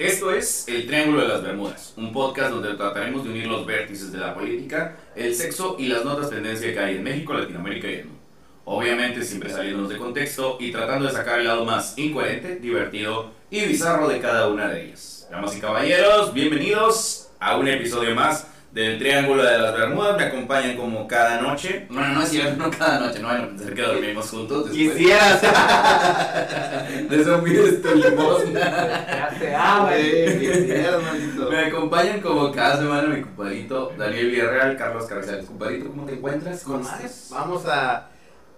Esto es El Triángulo de las Bermudas, un podcast donde trataremos de unir los vértices de la política, el sexo y las notas tendencia que hay en México, Latinoamérica y el mundo. Obviamente siempre saliéndonos de contexto y tratando de sacar el lado más incoherente, divertido y bizarro de cada una de ellas. Damas y caballeros, bienvenidos a un episodio más del Triángulo de las Bermudas. Me acompañan como cada noche. Bueno, no es cierto, no cada noche, no hay ser que dormimos juntos. después. Quisieras. De eso pides tu limosna. Ya. Quisieras, maldito. Me acompañan como cada semana mi compadrito Daniel Villarreal, Carlos Carrizales. Compadrito, ¿cómo te encuentras? Con ¿Cómo estás? Vamos a,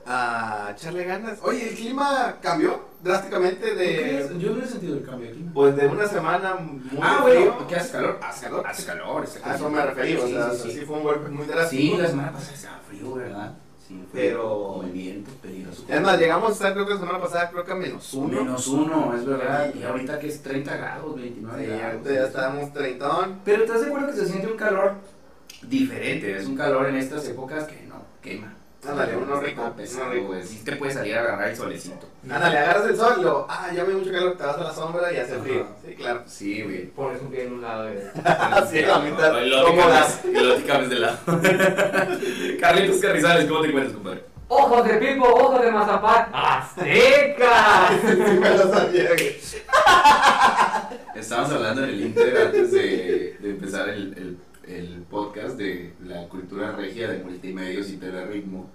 a echarle ganas. Oye, el clima cambió drásticamente de. Yo no he sentido el cambio aquí. Pues de una semana muy Ah, frío. bueno, ¿qué hace calor? Hace calor. Hace calor, A eso me referí, o sea, sí, sí, sí. fue un golpe muy drástico. Sí, la semana pasada estaba frío, ¿verdad? Sí, fue Pero- Como el viento, peligroso. Es más, llegamos a estar, creo que la semana pasada, creo que a menos uno. Menos uno, es verdad. Y ahorita que es 30 grados, 29 Sí, grados. ahorita ya estábamos treintón. Pero ¿estás de acuerdo que se siente un calor diferente? Es un calor en estas épocas que no quema. Ándale, uno rico, uno rico. güey. Sí te puedes salir a agarrar el solecito. Ándale, agarras el sol y luego, ah, ya me mucho calor, te vas a la sombra y hace frío. Sí, claro. Sí, güey. Pones un pie en un lado de... Así, la mitad. Y lo Cómodas. y lo te cambias de lado. Carlitos Carrizales, ¿cómo te encuentras, compadre? ¡Ojos de pipo, ojos de mazapán! ¡Azteca! Sí, me lo sabía, güey. Estábamos hablando en el Inter antes de, de empezar el, el, el podcast de la cultura regia de multimedios y ritmo.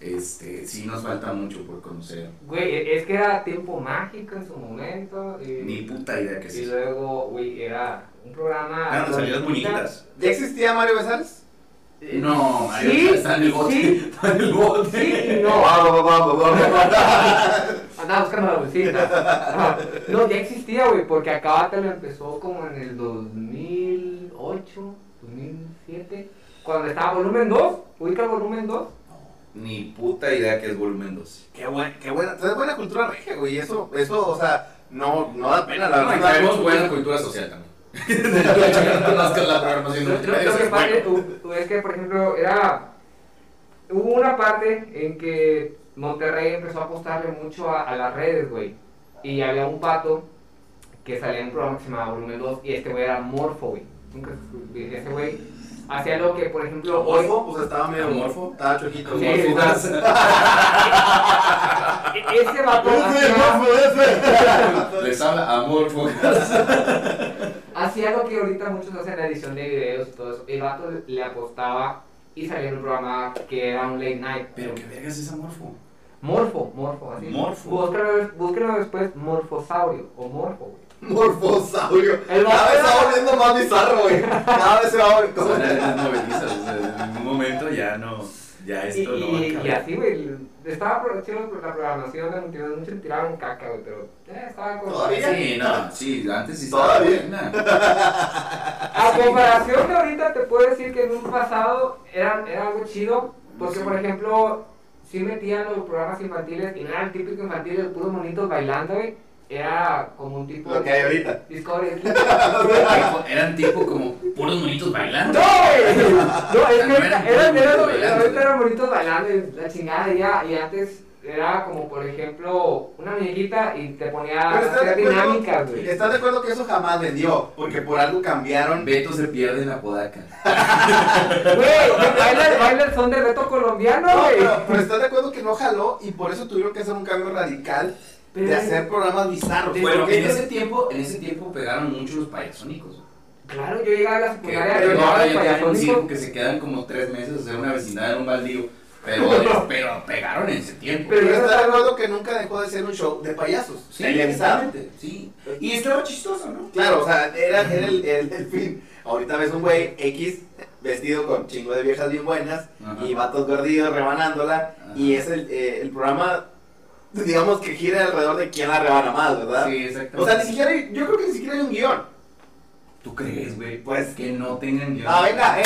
Este, sí nos falta mucho por conocer. Güey, es que era tiempo mágico en su momento. Y, Ni puta idea que y sí. luego, güey, era un programa... Ah, nos salías bonita. bonitas. ¿Ya existía Mario Besares? Eh, No, Mario, Sí, está en el bote. sí. Está en el bote. Sí y no. Andaba buscando la bolsita. Ajá. No, ya existía, güey, porque Acábate lo empezó como en el 2008, 2007, cuando estaba volumen 2. ¿Ubica el volumen 2? Ni puta idea que es volumen 2. Qué buena, qué buena, es buena cultura regia, güey. Eso, eso, o sea, no, no da pena, la No, verdad. traemos buena cultura social también. Lo, es que, por ejemplo, era. Hubo una parte en que Monterrey empezó a apostarle mucho a, a las redes, güey. Y había un pato que salía en un programa que se llamaba Volumen 2 y este güey era Morfo, güey. Nunca ese güey hacía lo que, por ejemplo, hoy. Amorfo, pues estaba medio Amorfo. Estaba chojito. Sí, Amorfo. e- Ese vato hacía, Les habla amor, focas. hacía lo que ahorita muchos hacen la edición de videos y todo eso. El vato le- apostaba y salía en un programa que era un late night. Pero qué vergas es amorfo. Morfo, morfo, así. Morfo. Búsquenlo, búsquenlo después, morfosaurio o morfo, güey. Morfosaurio. El Cada vez se va volviendo más bizarro, güey. Cada vez se va volviendo. O sea, en algún momento ya no, ya Y, esto no va a y, y así, güey. Estaba chido la programación de multimedia, muchos tiraban caca, güey, pero eh, estaba como. Todavía. Sí, no, sí, antes sí estaba Todavía. buena. A comparación de ahorita, te puedo decir que en un pasado era, era algo chido, porque Sí. por ejemplo, sí metían los programas infantiles y no era el típico infantil de puros monitos bailando, güey. Era como un tipo. Lo que hay ahorita. Discovery Eran tipo como puros monitos bailando. ¡No, güey! No, es que eran eran, eran, bonitos bailando. ahorita eran bonitos bailando y la chingada y ya, y antes era como por ejemplo una muñequita y te ponía a Pero ¿estás de hacer dinámicas, güey. ¿Estás de acuerdo que eso jamás vendió? Porque por algo cambiaron. Beto se pierde en la podaca. Güey, baila, el son del reto colombiano, No, güey. pero, pero estás de acuerdo que no jaló y por eso tuvieron que hacer un cambio radical de Pero- hacer programas bizarros. Bueno, Porque en ese tiempo, en ese tiempo pegaron mucho los payasónicos. Claro, yo llegaba a la Que secundaria pero y ahora ya tienen un circo que se quedan como tres meses a hacer una vecindad en un baldío. Pero, pero pegaron en ese tiempo. Pero de eso- acuerdo que nunca dejó de ser un show de payasos. Sí, exactamente, sí. Y estaba chistoso, ¿no? Claro, o sea, era, era el, el, el fin. Ahorita ves un güey X vestido con chingo de viejas bien buenas Ajá. y vatos gordillos rebanándola. Y es el, eh, el programa, digamos que gira alrededor de quién la rebana más, ¿verdad? Sí, exactamente. O sea, ni siquiera, hay- yo creo que ni siquiera hay un guion. ¿Tú crees, güey? Pues- que no tengan guion. Ah, venga, eh,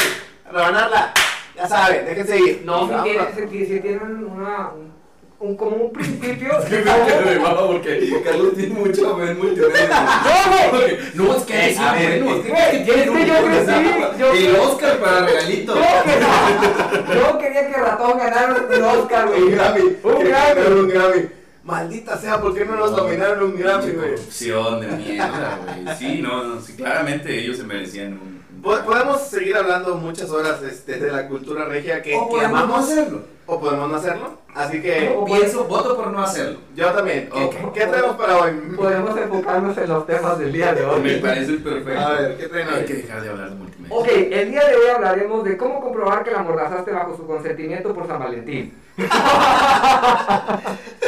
rebanarla. Ya saben, déjense ir. No, si tienen, si, si tienen una, un, un- como un principio. Que me quedé de baba porque Carlos tiene mucho ver multimedia. ¡No, güey! No, es que Eh, a ver, bueno, es que, güey, es tiene es que un yo crecí, El. Oscar para regalito. Yo quería, que Ratón ganara un Oscar, Un güey. Grammy. Un Grammy. Un Grammy. Maldita sea, ¿por qué no nos nominaron un Grammy, güey? corrupción de mierda, güey. Sí, no, no, sí, claramente ellos se merecían un. Podemos seguir hablando muchas horas este, de la cultura regia que, O que podemos no amamos, hacerlo. o podemos no hacerlo. Así que Pienso, voto por no hacerlo. yo también. ¿Qué, traemos para hoy? Podemos enfocarnos en los temas del día de Me hoy. parece perfecto. A ver, ¿qué traen Hay que hoy? dejar de hablar de multimedia. Ok, el día de hoy hablaremos de cómo comprobar que la mordazaste bajo su consentimiento por San Valentín.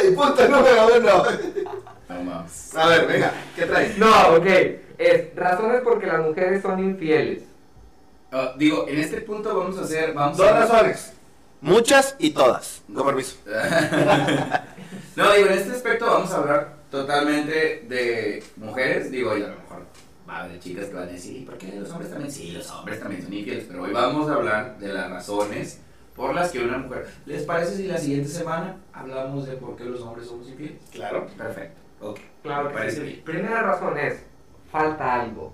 Y punto número uno. No mames. A ver, venga, ¿qué traes? No, ok. Es razones porque las mujeres son infieles. Ah, digo, en este punto vamos a hacer. Vamos Dos a razones. Muchas y todas. Con permiso. no, digo, en este aspecto vamos a hablar totalmente de mujeres. Digo, y a lo mejor va a haber chicas que van a decir, ¿y por qué los hombres también? Sí, los hombres también son infieles. Pero hoy vamos a hablar de las razones por las que una mujer. ¿Les parece si la siguiente semana hablamos de por qué los hombres somos infieles? Claro. Perfecto. Ok. Claro que parece sí. bien. Primera razón es, falta algo.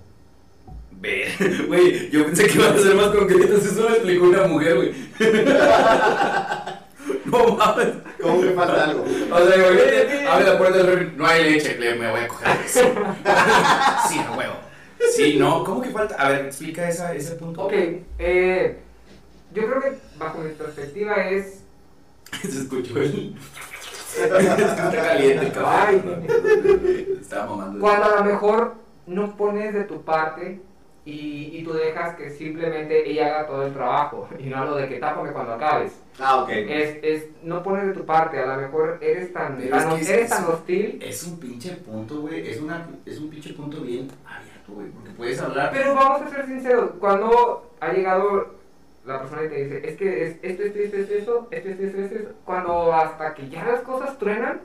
Ver, güey, yo pensé que iban a ser más concretas, eso lo explicó una mujer, güey. no mames. ¿Cómo que falta algo? O sea, imagínate, abre la puerta del refri, no hay leche, le- me voy a coger eso. sí, a huevo. Sí, no, ¿cómo que falta? A ver, explica esa, ese punto. Ok, eh, yo creo que bajo mi perspectiva es... Se escuchó el. Está caliente el café. Ay. Estaba mamando. Cuando a lo mejor no pones de tu parte y, y tú dejas que simplemente ella haga todo el trabajo. Y no hablo de que tápame cuando acabes. Ah, ok. Es, es no pones de tu parte, a lo mejor eres tan, tan- es que es- eres es- tan hostil. Es un pinche punto, güey. Es, una, es un pinche punto bien abierto, güey. Porque puedes hablar. Pero vamos a ser sinceros, cuando ha llegado la persona y te dice, es que es esto, esto, esto, esto, esto, esto, esto, esto, esto, esto", cuando hasta que ya las cosas truenan,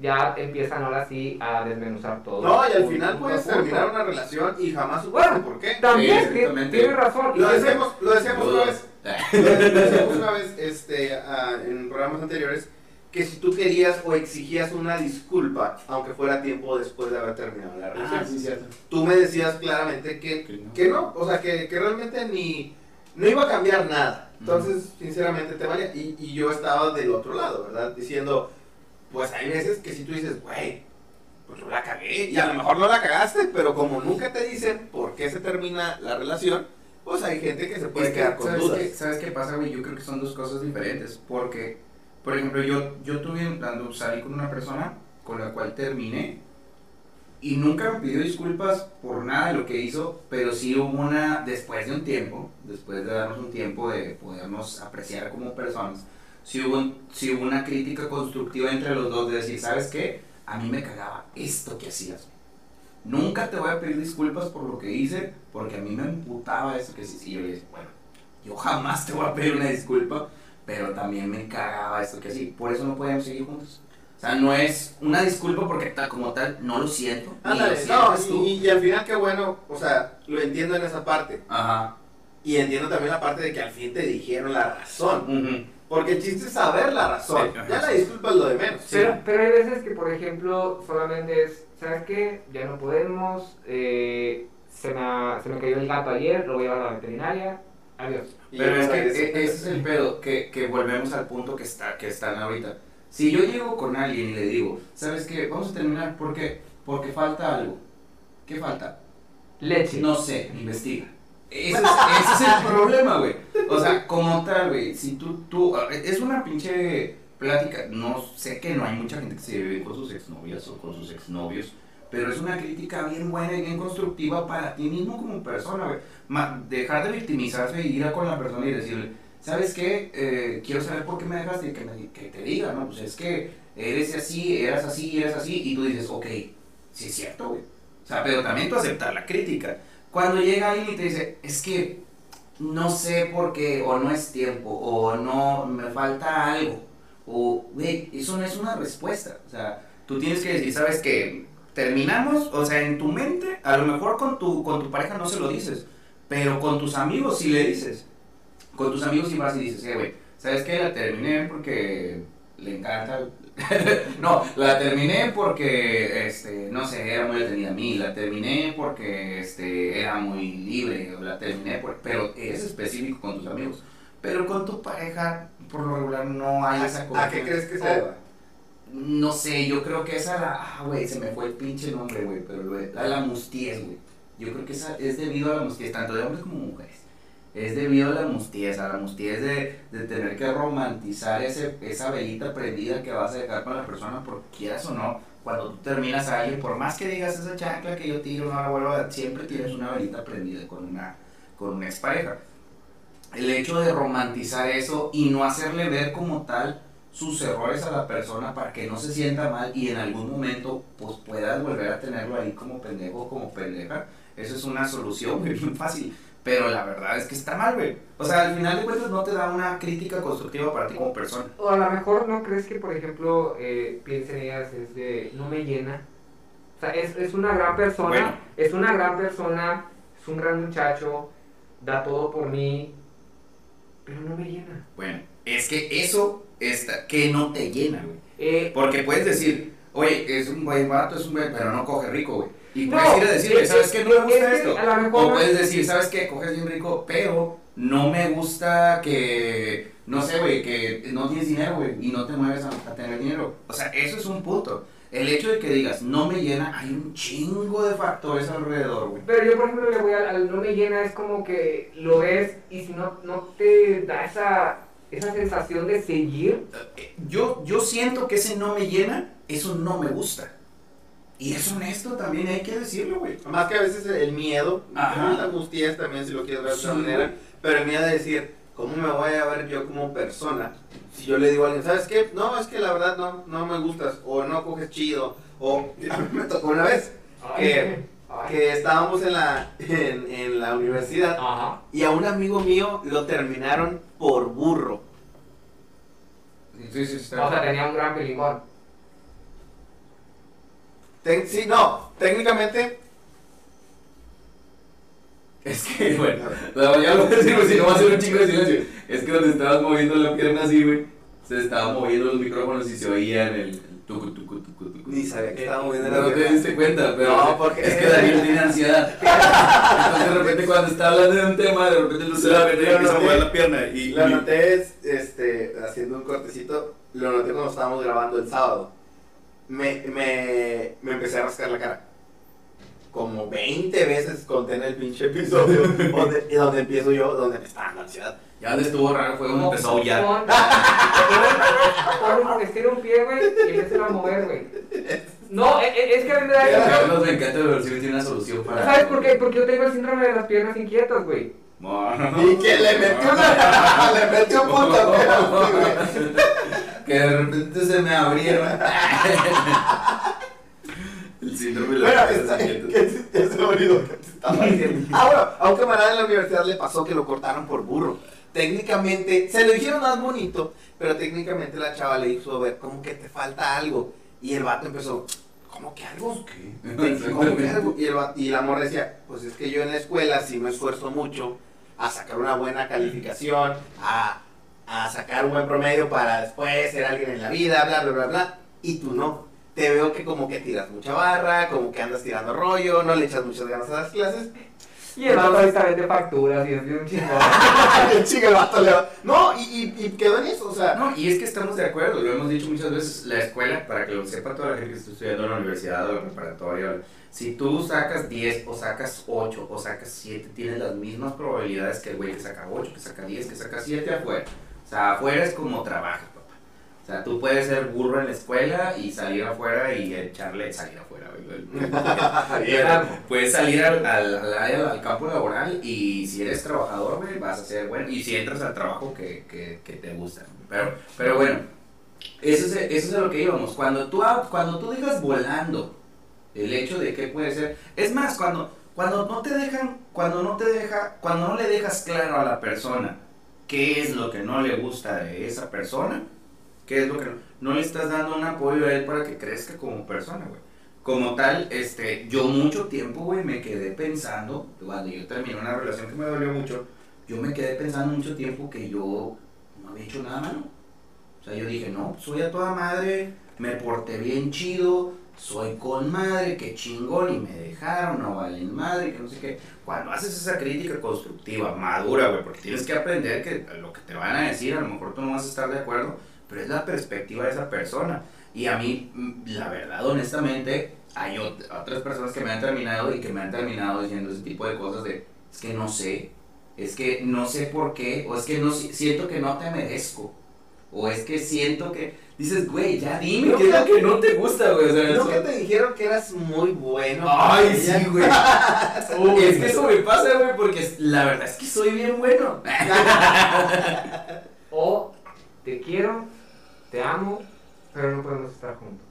ya empiezan ahora sí a desmenuzar todo. No, y al final puedes terminar una relación y jamás supiste Bueno, por qué. También, Sí, exactamente. tienes razón. Lo decíamos, lo decíamos una vez. Lo lo decíamos una vez este, ah, en programas anteriores que si tú querías o exigías una disculpa, aunque fuera tiempo después de haber terminado la relación, Ah, sí, cierto. tú me decías claramente que, Que no. que no, o sea, que, que realmente ni no iba a cambiar nada. Entonces, sinceramente te valía. Y, y yo estaba del otro lado, ¿verdad? Diciendo, pues hay veces que si tú dices, güey, pues yo la cagué. Y a lo mejor no la cagaste, pero como nunca te dicen por qué se termina la relación, pues hay gente que se puede Es que, quedar con ¿sabes dudas. Qué, ¿Sabes qué pasa, güey? Yo creo que son dos cosas diferentes. Porque, por ejemplo, yo, yo tuve, cuando salí con una persona con la cual terminé y nunca me pidió disculpas por nada de lo que hizo, pero sí hubo una, después de un tiempo, después de darnos un tiempo de podernos apreciar como personas, sí hubo, un- sí hubo una crítica constructiva entre los dos de decir, ¿sabes qué? A mí me cagaba esto que hacías. Nunca te voy a pedir disculpas por lo que hice, porque a mí me emputaba eso que hiciste. Y yo le dije, bueno, yo jamás te voy a pedir una disculpa, pero también me cagaba esto que sí. Por eso no podemos seguir juntos. O sea, no es una disculpa porque tal, como tal no lo siento. Ándale, no, tú. y, y al final qué bueno, o sea, lo entiendo en esa parte. Ajá. Y entiendo también la parte de que al fin te dijeron la razón. Ujú. Porque el chiste es saber la razón. Sí, ya la disculpa es lo de menos. Pero, pero hay veces que, por ejemplo, solamente es, ¿sabes qué? Ya no podemos, eh, se, me, se me cayó el gato ayer, lo voy a llevar a la veterinaria, adiós. Pero es que e- ese es el pedo, que, que volvemos al punto que, está, que están ahorita. Si yo llego con alguien y le digo, ¿sabes qué? Vamos a terminar, ¿por qué? Porque falta algo. ¿Qué falta? Leche. No sé, investiga. Ese es, ese es el problema, güey. O sea, como tal, güey, si tú, tú, es una pinche plática, no sé que no hay mucha gente que se vive con sus exnovias o con sus exnovios, pero es una crítica bien buena y bien constructiva para ti mismo como persona, güey. Dejar de victimizarse y ir a con la persona y decirle, ¿sabes qué? Eh, quiero saber por qué me dejaste y que, me- que te diga, ¿no? Pues es que eres así, eras así, eras así, y tú dices, ok, sí es cierto, güey. O sea, pero también tú aceptar la crítica. Cuando llega alguien y te dice, es que no sé por qué, o no es tiempo, o no, me falta algo, o, güey, eso no es una respuesta. O sea, tú tienes que decir, ¿sabes qué? Terminamos, o sea, en tu mente, a lo mejor con tu, con tu pareja no se lo dices, pero con tus amigos sí le dices. Con tus amigos sí vas y dices, eh, güey, ¿sabes qué? La terminé porque le encanta. no, la terminé porque, este, no sé, era muy detenida a mí. La terminé porque, este, era muy libre. La terminé por, pero es específico con tus amigos. Pero con tu pareja, por lo regular, no hay esa ¿A, a qué crees que se deba? no sé, yo creo que esa la, ah, güey, se me fue el pinche nombre, güey, pero la, la mustiez, güey. Yo creo que esa es debido a la mustiez, tanto de hombres como mujeres. Es debido a la mustiez, a la mustiez de, de tener que romantizar ese, esa velita prendida que vas a dejar con la persona, porque quieras o no, cuando tú terminas a alguien, por más que digas esa chancla que yo tiro, no la vuelvo a dar, siempre tienes una velita prendida con una, con una expareja. El hecho de romantizar eso y no hacerle ver como tal sus errores a la persona para que no se sienta mal y en algún momento pues puedas volver a tenerlo ahí como pendejo o como pendeja, eso es una solución muy fácil. Pero la verdad es que está mal, güey. O sea, al final de cuentas no te da una crítica constructiva para ti como persona. O a lo mejor no crees que, por ejemplo, eh, piensen ellas, es de, no me llena. O sea, es, es una gran persona, es una gran persona, es un gran muchacho, da todo por mí, pero no me llena. Bueno, es que eso, está, que no te llena, güey. Eh, Porque puedes decir, oye, es un buen barato, es un buen, pero no coge rico, güey. Y puedes ir a decirle, ¿sabes qué? No me gusta esto. O puedes decir, ¿sabes qué? Coges bien rico, pero no me gusta que, no sé, güey, que no tienes dinero, güey, y no te mueves a, tener dinero. O sea, eso es un punto. El hecho de que digas, no me llena, hay un chingo de factores alrededor, güey. Pero yo, por ejemplo, le voy al, no me llena, es como que lo ves y si no, no te da esa, esa sensación de seguir. Eh, yo, yo siento que ese no me llena, eso no me gusta. Y es honesto también, hay que decirlo, güey. Más que a veces el miedo, la angustia también, si lo quieres ver de otra manera, pero el miedo de decir, ¿cómo me voy a ver yo como persona? Si yo le digo a alguien, ¿sabes qué? No, es que la verdad no, no me gustas, o no coges chido, o a mí me tocó una vez que, que estábamos en la, en, en la universidad y a un amigo mío lo terminaron por burro. Sí, sí, sí, o sea, tenía un gran sí, no, técnicamente. Es que, bueno, ya lo voy a decir, si no va a ser un chingo de silencio. Es que donde estabas moviendo la pierna así, güey, se estaban moviendo los micrófonos y se oían el tucu, tucu, tucu, tucu. Ni sabía que estaba moviendo la pierna. No te diste cuenta, pero no, porque es que Daniel tiene ansiedad. Entonces, de repente, cuando está hablando de un tema, de repente lo se la y empieza a mover la pierna. Y, lo noté, este, haciendo un cortecito, lo noté cuando estábamos grabando el sábado me, me, me empecé a rascar la cara. Como 20 veces conté en el pinche episodio donde, donde empiezo yo, donde me está dando ansiedad. Ya donde estuvo raro fue donde empezó a aullar. Porque estira un pie, güey, y empieza a mover, güey. No, e, e, es, que a mí me da... No, me encanta la versión tiene una solución para... ¿Sabes por qué? Porque yo tengo el síndrome de las piernas inquietas, güey. Y que le metió una... le metió puta, güey que de repente se me abrieron. El síndrome de la bueno, que te estaba diciendo. Ah, bueno, a un camarada en la universidad le pasó que lo cortaron por burro. Técnicamente, se lo dijeron más bonito, pero técnicamente la chava le hizo ver como que te falta algo. Y el vato empezó, ¿cómo que algo? ¿Qué? ¿Cómo que algo? Y el, y el amor decía, pues es que yo en la escuela sí me esfuerzo mucho a sacar una buena calificación, a a sacar un buen promedio para después ser alguien en la vida, bla, bla, bla, bla, y tú no. Te veo que como que tiras mucha barra, como que andas tirando rollo, no le echas muchas ganas a las clases. Y el vato ahorita vende facturas y es un chingón. el chico, el vato le va. No, y, y, quedó en eso, o sea. No, y es que estamos de acuerdo, lo hemos dicho muchas veces, la escuela, para que lo sepa toda la gente que está estudiando en la universidad o la preparatoria, si tú sacas 10 o sacas 8 o sacas 7, tienes las mismas probabilidades que el güey que saca 8, que saca 10, que saca 7 afuera. O sea, afuera es como trabajo, papá. O sea, tú puedes ser burro en la escuela y salir afuera y echarle, salir afuera, puedes salir al, al, al, campo laboral y si eres trabajador, güey, vas a ser bueno. Y si entras al trabajo que, que, que te gusta. Pero, pero bueno, eso es, eso es a lo que íbamos. Cuando tú, cuando tú digas volando, el hecho de que puede ser. Es más, cuando, cuando no te dejan, cuando no te deja, cuando no le dejas claro a la persona qué es lo que no le gusta de esa persona, qué es lo que no, le estás dando un apoyo a él para que crezca como persona, güey. Como tal, este, yo mucho tiempo, güey, me quedé pensando, cuando yo terminé una relación que me dolió mucho, yo me quedé pensando mucho tiempo que yo no había hecho nada malo. O sea, yo dije, no, soy a toda madre, me porté bien chido, soy con madre, que chingón, y me dejaron, no valen madre, que no sé qué. Cuando haces esa crítica constructiva, madura, güey, porque tienes que aprender que lo que te van a decir, a lo mejor tú no vas a estar de acuerdo, pero es la perspectiva de esa persona. Y a mí, mm, la verdad, honestamente, hay ot- otras personas que me han terminado y que me han terminado diciendo ese tipo de cosas de, es que no sé, es que no sé por qué, o es que no si- siento que no te merezco, o es que siento que, dices, güey, ya dime Creo qué es lo que- no te gusta, güey, o sea, ¿No eso- que te dijeron que eras muy bueno? Ay, sí, ella? güey. es que eso me pasa, güey, porque la verdad es que soy bien bueno. O te quiero, te amo, pero no podemos estar juntos.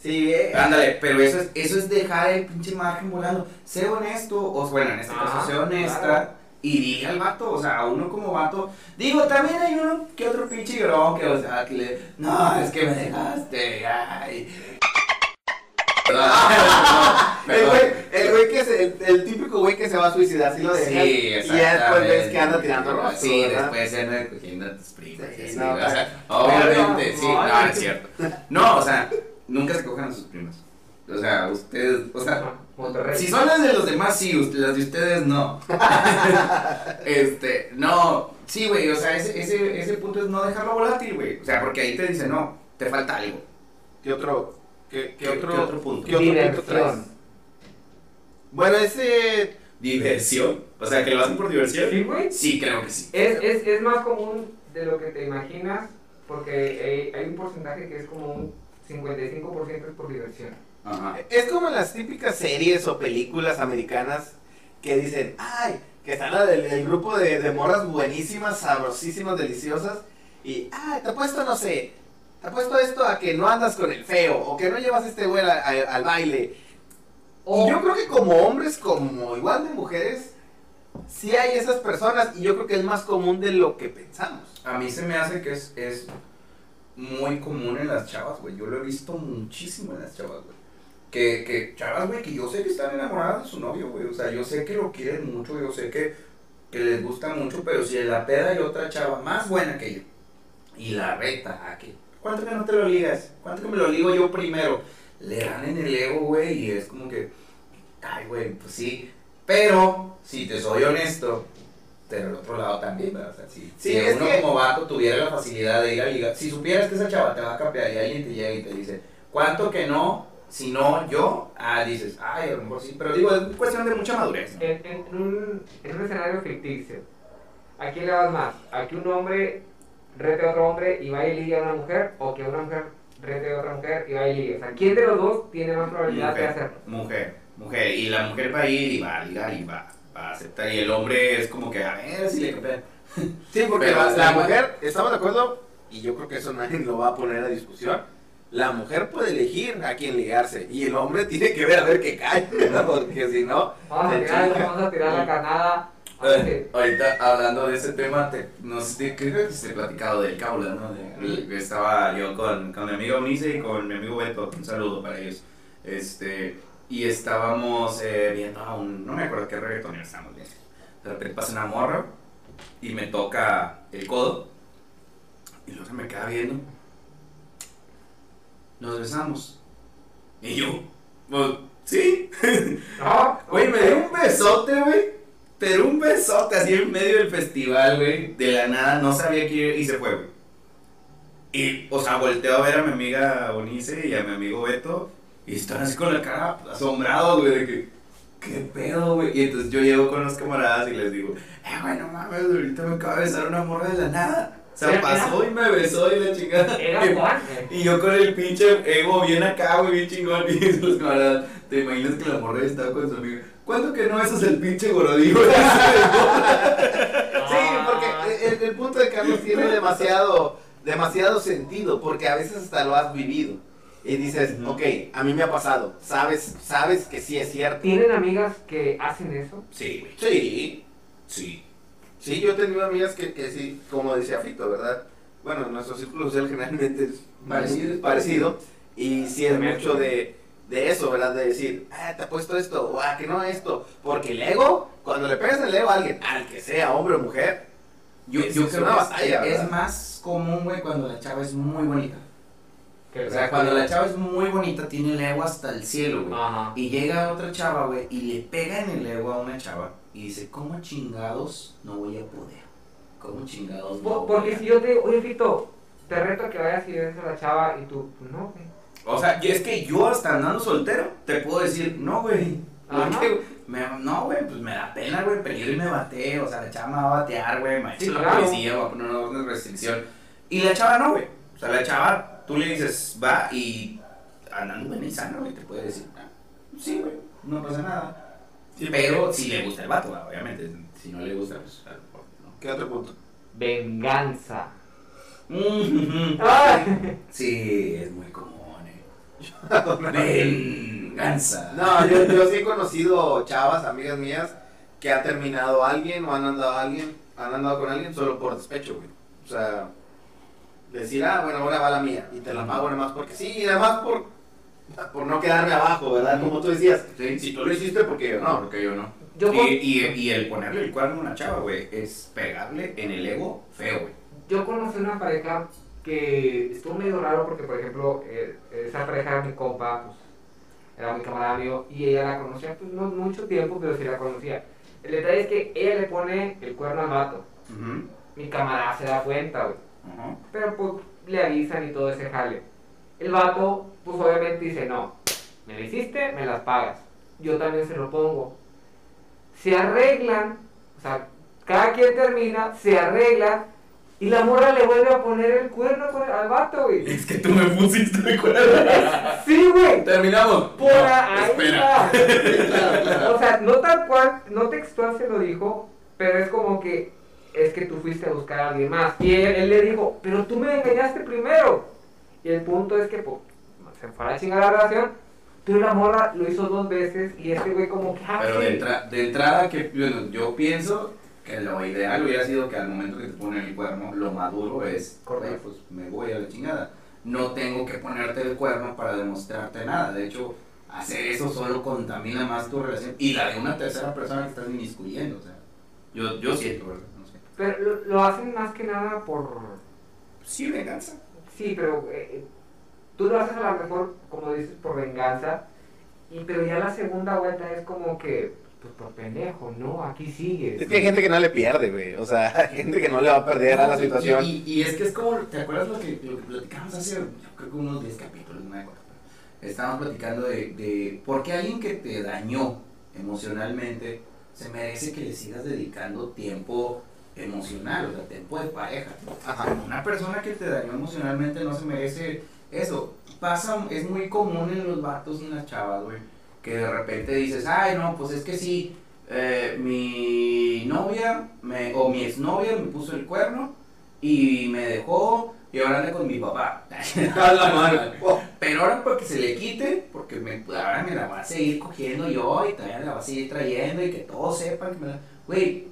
Sí, eh. Ándale, pero eso es, eso es dejar el pinche margen volando. Sé honesto, o bueno, en este caso, Ajá, sé honesta. claro. Y dile al vato, o sea, a uno como vato. Digo, también hay uno que otro pinche llorón que, o sea, que le. No, es que me dejaste, ay. Perdón, El perdón. güey, el güey que se, el, el típico güey que se va a suicidar, si lo dejas. Sí, y después ves que anda tirando rostro. Sí, ¿verdad? después se anda cogiendo a tus primos. Sí, no, o sea, obviamente, No, sí, no es cierto. No, o sea, nunca se cojan a sus primas. O sea, ustedes, o sea, Monterrey. si son las de los demás, sí, las de ustedes no. este, no, sí, güey, o sea, ese, ese, ese punto es no dejarlo volátil, güey. O sea, porque ahí te dicen, no, te falta algo. ¿Qué otro, qué, qué ¿Qué- otro, qué otro punto? ¿Qué otro punto traes? Bueno, ese. Diversión. O sea, que lo hacen por diversión. Sí, güey. Sí, creo que sí. Es, es, es más común de lo que te imaginas, porque hay, hay un porcentaje que es como un 55% es por diversión. Ajá. Es como en las típicas series o películas americanas que dicen, ay, que están la del- el grupo de, de morras buenísimas, sabrosísimas, deliciosas, y, ay, te apuesto, no sé, te apuesto esto a que no andas con el feo, o que no llevas este güey a- a- al baile. O- Y yo creo que como hombres, como igual de mujeres, sí hay esas personas, y yo creo que es más común de lo que pensamos. A mí se me hace que es, es muy común en las chavas, güey. Yo lo he visto muchísimo en las chavas, güey. Que, que chavas, güey, que yo sé que están enamoradas de su novio, güey. O sea, yo sé que lo quieren mucho, yo sé que, que les gusta mucho, pero si la peda hay otra chava más buena que yo y la reta a que, ¿cuánto que no te lo ligas? ¿Cuánto que me lo ligo yo primero? Le dan en el ego, güey, y es como que, ay, güey, pues sí. Pero, si te soy honesto, pero el otro lado también, ¿verdad? O sea, si, Sí, si es uno que- como vato tuviera la facilidad de ir a ligar, si supieras que esa chava te va a capear y alguien te llega y te dice, ¿cuánto que no? Si no, yo, ah, dices, ay, a lo mejor sí, pero digo, es cuestión de mucha madurez, ¿no? En, en un, en un escenario ficticio, ¿a quién le vas más? ¿A que un hombre rete a otro hombre y vaya y ligue a una mujer? ¿O que una mujer rete a otra mujer y vaya y ligue? O sea, ¿quién de los dos tiene más probabilidad de hacerlo? mujer, mujer, y la mujer va a ir y va a ligar y va, va a aceptar, y el hombre es como que, a ver si le capean. Sí, porque Pero la, la mujer, estamos de acuerdo, y yo creo que eso nadie lo va a poner a discusión. La mujer puede elegir a quién ligarse y el hombre tiene que ver a ver qué cae, ¿no? porque si no, Vamos a se tirar, vamos a tirar la carnada. Eh, ahorita hablando de ese tema, te, no sé, creo que te he platicado del Caula, ¿no? De- que estaba yo con, con mi amigo Unice y con mi amigo Beto, un saludo para ellos. Este, y estábamos eh, viendo a un, no me acuerdo qué reggaetonero estábamos viendo. De repente pasa una morra y me toca el codo y luego se me queda viendo. Nos besamos. Y yo, pues, sí. No, Güey, me dio un besote, güey. Pero un besote así en medio del festival, güey. De la nada, no sabía ir y se fue, güey. Y, o sea, volteo a ver a mi amiga Bonice y a mi amigo Beto. Y están así con la cara asombrados, güey, de que, ¿qué pedo, güey? Y entonces yo llego con los camaradas y les digo, eh, güey, no mames, ahorita me acaba de besar una morra de la nada. O sea, Era- pasó y me besó y la chingada. Era Juan. eh. Y yo con el pinche ego bien acá, güey, bien chingón. Y los camaradas, ¿te imaginas que la morra estaba con su amiga? ¿Cuánto que no? Eso es el pinche gorodillo. Sí, Ah. porque el, el punto de Carlos tiene demasiado, demasiado sentido, porque a veces hasta lo has vivido. Y dices, Ujú. ok, a mí me ha pasado, sabes, sabes que sí es cierto. ¿Tienen amigas que hacen eso? Sí, güey. Sí, Sí. Sí, yo he tenido amigas que, que sí, como decía Fito, ¿verdad? Bueno, nuestro círculo social generalmente es Parecido. parecido, y sí es mucho de, de eso, ¿verdad? De decir, ah, te ha puesto esto, o ah, que no esto, porque el ego, cuando le pegas el ego a alguien, al que sea hombre o mujer, Yo, Es- yo es creo una que batalla, es, más común, güey, cuando la chava es muy bonita. Que O sea, cuando la chava es muy bonita, tiene el ego hasta el cielo, güey. Ajá. Y llega otra chava, güey, y le pega en el ego a una chava. Y dice, ¿cómo chingados no voy a poder? ¿Cómo chingados no voy Porque a si yo te digo, oye Fito, te reto a que vayas y beses a la chava y tú, pues no, güey. O sea, y es que yo hasta andando soltero te puedo decir, no, güey. Ajá. Porque, me- no, güey, pues me da pena, güey, peligro y me bate. O sea, la chava me va a batear, güey, me va a Sí, echar la claro. policía, va a poner una orden de restricción. Y la chava no, güey. O sea, la chava, tú le dices, va y andando bien y sana, güey, te puede decir, ah, sí, güey, no pasa nada. Sí, Pero si le gusta el vato, obviamente. Si no le gusta, pues no. ¿Qué otro punto? Venganza. Mm, Ay. Sí, es muy común, eh. Venganza. No, yo, yo sí he conocido chavas, amigas mías, que han terminado a alguien o han andado a alguien, han andado con alguien solo por despecho, güey. O sea, decir, ah, bueno, ahora va la mía y te la pago nada más porque sí, y además por, por no quedarme abajo, ¿verdad? Como tú decías, Sí. si tú lo hiciste, porque yo No, porque yo no. Yo y, con- y, y el ponerle el cuerno a una chava, güey, es pegarle en el ego feo, güey. Yo conocí una pareja que estuvo medio raro porque, por ejemplo, eh, esa pareja era mi compa, pues era mi camarada mío y ella la conocía, pues no mucho tiempo, pero sí la conocía. El detalle es que ella le pone el cuerno al vato. Ujú, Mi camarada se da cuenta, güey. ujú. Pero pues le avisan y todo ese jale. El vato, pues obviamente dice, no, me lo hiciste, me las pagas. Yo también se lo pongo. Se arreglan, o sea, cada quien termina, se arregla y la morra le vuelve a poner el cuerno al vato, güey. Es que tú me pusiste de cuerno. Sí, güey. Terminamos. Por No, ahí espera. va. O sea, no tal cual, no textual se lo dijo, pero es como que es que tú fuiste a buscar a alguien más. Y él, él le dijo, pero tú me engañaste primero. Y el punto es que pues, se fue a la chingada la relación, pero la morra lo hizo dos veces y este güey como que... ah, Pero de, entra- de entrada, que bueno, yo pienso que lo ideal hubiera sido que al momento que te ponen el cuerno, lo maduro es, Correcto. "Oye, pues me voy a la chingada. No tengo que ponerte el cuerno para demostrarte nada. De hecho, hacer eso solo contamina más tu relación y la de una tercera persona que estás inmiscuyendo. O sea, yo, yo siento, ¿verdad? No sé. Pero lo, lo hacen más que nada por... Sí, venganza. Sí, pero eh, tú lo haces a lo mejor, como dices, por venganza. Y, pero ya la segunda vuelta es como que, pues por pendejo, no, aquí sigues. Es que hay gente que no le pierde, güey. O sea, hay gente que no le va a perder a la situación. Y, y es que es como, ¿te acuerdas lo que, lo que platicamos hace, yo creo que unos 10 capítulos, no me acuerdo? Estábamos platicando de, de por qué alguien que te dañó emocionalmente se merece que le sigas dedicando tiempo emocional, o sea, tiempo de pareja. Ajá. Una persona que te dañó emocionalmente no se merece eso. Pasa, es muy común en los vatos y en las chavas, güey, que de repente dices, ay, no, pues es que sí, eh, mi novia me, o mi exnovia me puso el cuerno y me dejó y ahora anda con mi papá. A la madre. Oh, Pero ahora para que se le quite, porque me, ahora me la va a seguir cogiendo yo y todavía la va a seguir trayendo y que todos sepan que me la... Güey,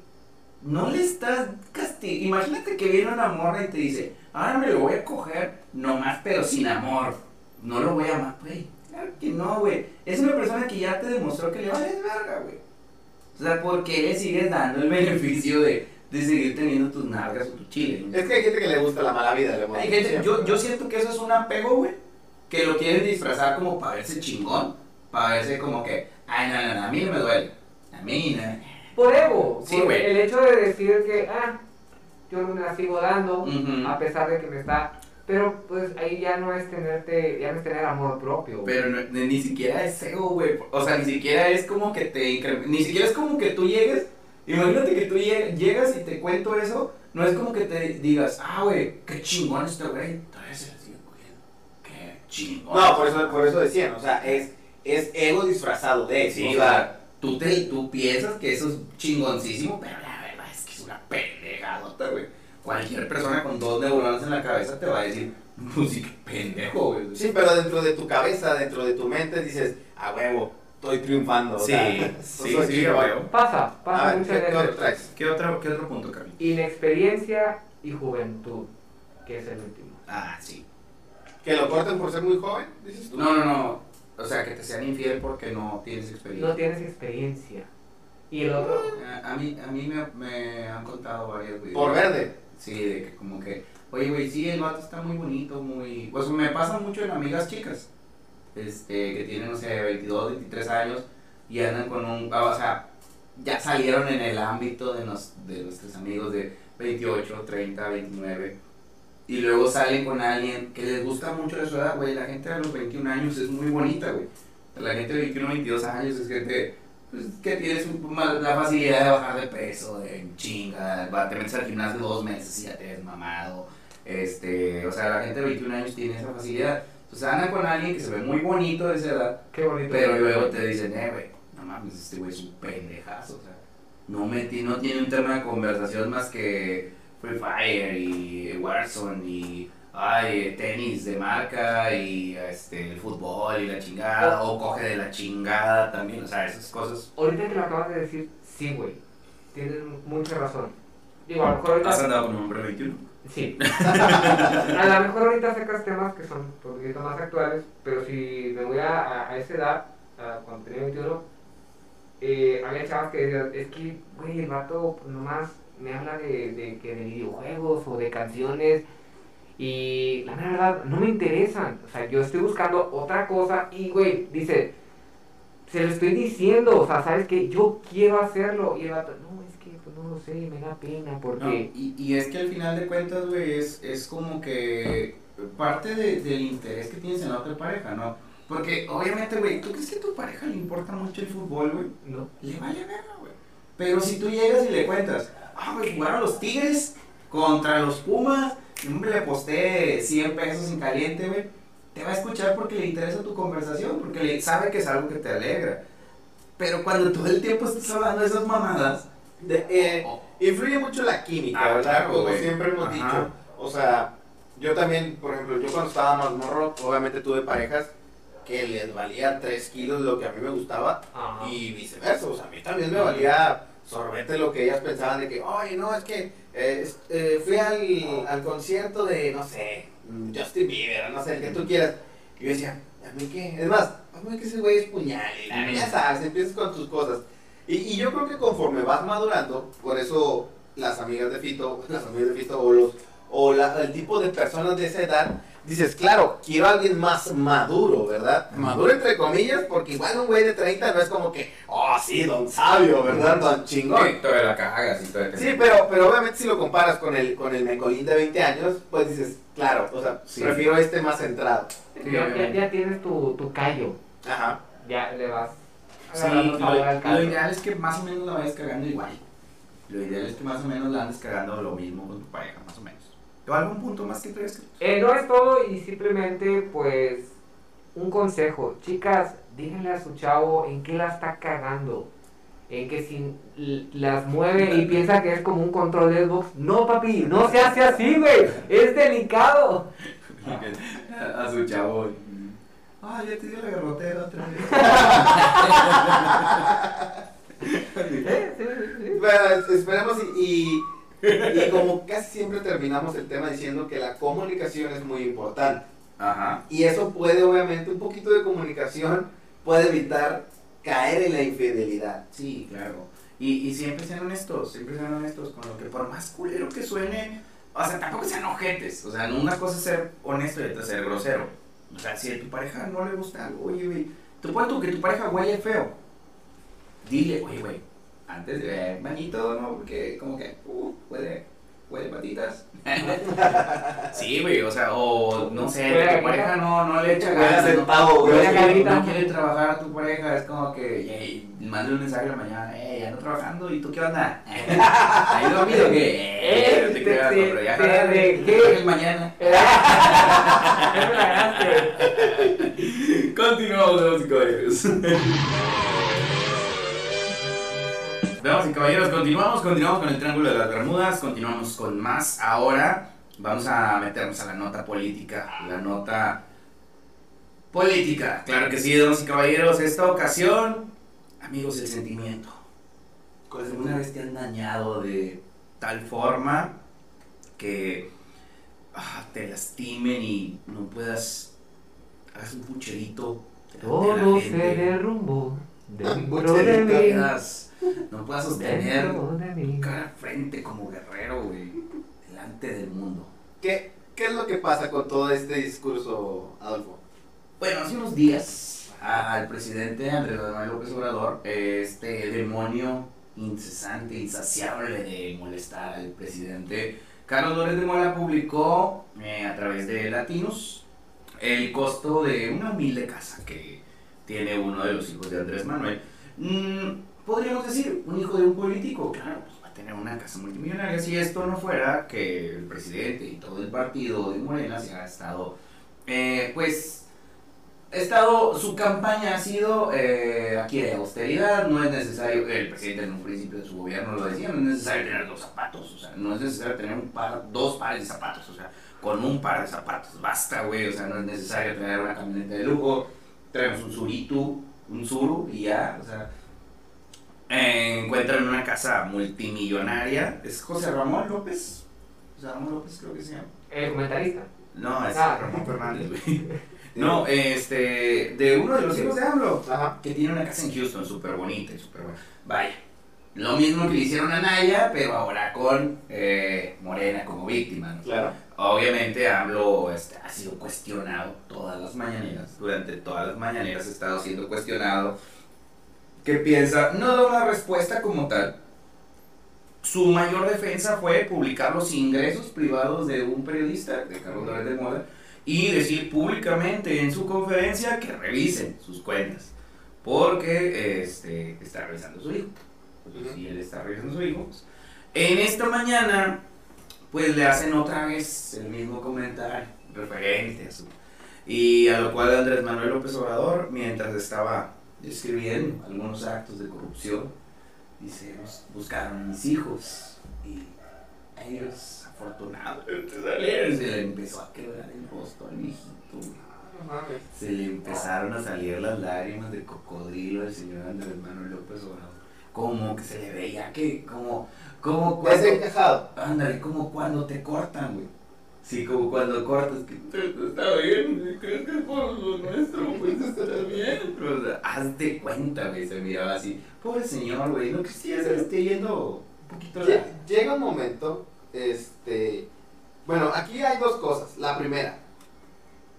no le estás castigando. Imagínate que viene una morra y te dice, ahora me lo voy a coger nomás pero sin amor. No lo voy a amar, güey. Claro que no, güey. Es una persona que ya te demostró que le vales verga, güey. O sea, ¿por qué le sigues dando el beneficio de, de seguir teniendo tus nalgas o tu chile? Es que hay gente que le gusta la mala vida. le Hay gente- yo, yo siento que eso es un apego, güey, que lo quieren disfrazar como para verse chingón, para verse como que, ay, no, no, no, a mí no me duele, a mí no. Por ego. Sí, por güey. El hecho de decir que, ah, yo me la sigo dando, a pesar de que me está. Pero pues ahí ya no es tenerte, ya no es tener amor propio. güey. Pero no- ni, ni siquiera es ego, güey, o sea, ni siquiera es como que te incrementa, ni siquiera es como que tú llegues, imagínate que tú lleg- llegas y te cuento eso, no es como que te digas, ah, güey, qué chingón este güey, todavía se cogiendo, qué chingón. No, por eso, por eso decían. O sea, es, es ego disfrazado de. Sí, o sea, tú, te, tú piensas que eso es chingoncísimo, pero la verdad es que es una pendejadota, güey. Cualquier persona con dos neuronas en la cabeza te va a decir, pues sí, qué pendejo, güey. Sí, pero dentro de tu cabeza, dentro de tu mente, dices, a huevo, estoy triunfando. o sí, sea, sí, sí, chingón. güey. Pasa, A pasa ver, ¿qué, qué otro veces. traes? ¿Qué otro, ¿Qué otro punto, Cami? Inexperiencia y juventud, que es el último. Ah, sí. ¿Que lo corten por ser muy joven? Dices tú. No, no, no. O sea, que te sean infiel porque no tienes experiencia. No tienes experiencia. Y el otro, A, a mí, a mí me, me han contado varias, güey. Por verde. Sí, de que como que, oye, güey, sí, el vato está muy bonito, muy... Pues me pasa mucho en amigas chicas, este, que tienen, no sé, 22, 23 años y andan con un... ah, O sea, ya salieron en el ámbito de, nos, de nuestros amigos de 28, 30, 29 y luego salen con alguien que les gusta mucho de su edad, güey. La gente a los 21 años es muy bonita, güey. La gente de 21, 22 años es gente pues, que tiene su- ma- la facilidad de bajar de peso, de chinga, te metes al gimnasio dos meses y ya te ves mamado. Este, o sea, la gente de 21 años tiene esa facilidad. Entonces andan con alguien que se ve muy bonito de esa edad, Qué bonito. pero luego te dicen, eh, güey, no mames, este güey es un pendejazo, o sea, no, me, ti- no tiene un tema de conversación más que Free Fire y Warzone y ay, tenis de marca y este, el fútbol y la chingada, o coge de la chingada también, o sea, esas cosas. Ahorita que lo acabas de decir, sí, güey. Tienes mucha razón. Digo, a lo mejor ahorita. ¿Has andado con un hombre 21? Sí. a lo mejor ahorita sacas temas que son un poquito más actuales, pero si me voy a, a, a esa edad, a cuando tenía 21, eh, había chavas que decían, es que, güey, el vato nomás me habla de, de, que de videojuegos o de canciones y la verdad no me interesan. O sea, yo estoy buscando otra cosa y, güey, dice, se lo estoy diciendo, o sea, sabes que yo quiero hacerlo y el vato, no, es que pues, no lo sé, me da pena No, porque... y, y es que al final de cuentas, güey, es, es como que parte de- del interés que tienes en la otra pareja, ¿no? Porque obviamente, güey, ¿tú crees que a tu pareja le importa mucho el fútbol, güey? No. Le vale verga, güey. Pero si tú llegas y le cuentas, ah, güey, jugaron los Tigres contra los Pumas, le posté 100 pesos en caliente, güey, te va a escuchar porque le interesa tu conversación, porque le sabe que es algo que te alegra. Pero cuando todo el tiempo estás hablando de esas mamadas, De- eh, influye mucho la química, Ah, ¿verdad? claro, Como güey. siempre hemos Ajá. dicho. O sea, yo también, por ejemplo, yo cuando estaba más morro, obviamente tuve parejas que les valía 3 kilos lo que a mí me gustaba Ajá. y viceversa. O sea, a mí también me valía sorbete lo que ellas pensaban de que, oye, no, es que eh, eh, fui al, al concierto de, no sé, Justin Bieber, no sé, el que tú quieras. Y yo decía, ¿a mí qué? Es más, a mí que ese güey es puñal, y la- ya sabes, empiezas con tus cosas. Y, y yo creo que conforme vas madurando, por eso las amigas de Fito, las amigas de Fito o, los, o la- el tipo de personas de esa edad, dices, claro, quiero a alguien más maduro, ¿verdad? Maduro entre comillas, porque igual un güey de 30 no es como que, oh, sí, don sabio, ¿verdad? Don chingón. Sí, todavía la cagas y todavía te- Sí, pero, pero obviamente si lo comparas con el, con el Mecolín de 20 años, pues dices, claro, o sea, Sí. prefiero este más centrado. Ya, ya, ya tienes tu, tu callo. Ajá. Ya le vas Sí, lo ideal es que más o menos la vayas cagando igual. Lo ideal es que más o menos la andes cagando lo mismo con tu pareja, más o menos. ¿O algún punto más que crees. Eh, no es todo y simplemente pues un consejo. Chicas, díganle a su chavo en qué la está cagando. En que si las mueve y piensa que es como un control de Xbox. No, papi, no se hace así, güey. Es delicado. A su chavo. Ah, ya te dio la garrotera otra vez. Eh, sí, sí, sí. Bueno, es- esperemos y, y, y como casi siempre terminamos el tema diciendo que la comunicación es muy importante. Ajá. Y eso puede, obviamente, un poquito de comunicación puede evitar caer en la infidelidad. Sí, claro. Y, y siempre sean honestos, siempre sean honestos con lo que por más culero que suene, o sea, tampoco sean ojetes. O sea, una cosa es ser honesto y otra ser grosero. O sea, si a tu pareja no le gusta algo, oye, güey, tú puedes que tu pareja huele feo. Dile, oye, güey, antes de, eh, manito, ¿no? Porque como que, uh, huele, huele patitas. sí, güey, o sea, o no sé, tu pareja no, no le echa ganas. no- a no, no quiere trabajar a tu pareja, es como que, hey, mándale un mensaje a la mañana, hey, ya no trabajando, ¿y tú qué onda? ¿Ahí dormido qué? Eh, no te creas, te- hombre, ya trabajes mañana. Continuamos, y caballeros. Damas y caballeros, continuamos, continuamos con el Triángulo de las Bermudas, continuamos con más. Ahora vamos a meternos a la nota política, la nota política. Claro que sí, damas y caballeros, esta ocasión, amigos del sentimiento. ¿Alguna vez te han dañado de tal forma que ah, te lastimen y no puedas, hagas un pucherito? Todo se derrumbó dentro de mí. No puedas sostener cara frente como guerrero, güey, delante del mundo. ¿Qué, ¿Qué es lo que pasa con todo este discurso, Adolfo? Bueno, hace unos días al presidente Andrés Manuel López Obrador, este demonio incesante, insaciable de molestar al presidente, Carlos Lórez de Mola publicó eh, a través de Latinos el costo de una humilde casa que tiene uno de los hijos de Andrés Manuel. Mm, podríamos decir, un hijo de un político, claro, pues va a tener una casa multimillonaria. Si esto no fuera que el presidente y todo el partido de Morena se ha estado, eh, pues, ha estado, su campaña ha sido eh, aquí de austeridad, no es necesario, el presidente en un principio de su gobierno lo decía, no es necesario tener dos zapatos, o sea, no es necesario tener un par, dos pares de zapatos, o sea, con un par de zapatos basta, güey, o sea, no es necesario tener una camioneta de lujo, tenemos un surito, un suru y ya, o sea, eh, encuentran una casa multimillonaria, es José Ramón López, José Ramón López creo que se llama. El comentarista. No, es Ah. Ramón Fernández, güey. No, este, de uno de los hijos de AMLO, Ajá. que tiene una casa en Houston súper bonita y súper buena. Vaya, lo mismo que le hicieron a Naya, pero ahora con eh, Morena como víctima, ¿no? Claro. Obviamente AMLO este, ha sido cuestionado todas las mañaneras, durante todas las mañaneras ha estado siendo cuestionado. ¿Qué piensa? No da una respuesta como tal. Su mayor defensa fue publicar los ingresos privados de un periodista, de Carlos López de Mola, y decir públicamente en su conferencia que revisen sus cuentas, porque este, está revisando su hijo. Pues, si él está revisando su hijo, pues, en esta mañana pues le hacen otra vez el mismo comentario referente a su... Y a lo cual Andrés Manuel López Obrador, mientras estaba describiendo algunos actos de corrupción, dice, "Bus- buscaron a mis hijos y ellos afortunadamente salieron". Se le empezó a quebrar el rostro al mames. Se le empezaron a salir las lágrimas de cocodrilo al señor Andrés Manuel López Obrador. Como que se le veía que, como, como cuando... Ándale, como cuando te cortan, güey. Sí, como cuando cortas, que "Esto está bien, crees que es por lo nuestro, pues estará bien. Pero, o sea, haz de cuenta, güey, se miraba así. Pobre señor, güey, no que sí se esté yendo un poquito la... Llega un momento, este, bueno, aquí hay dos cosas. La primera,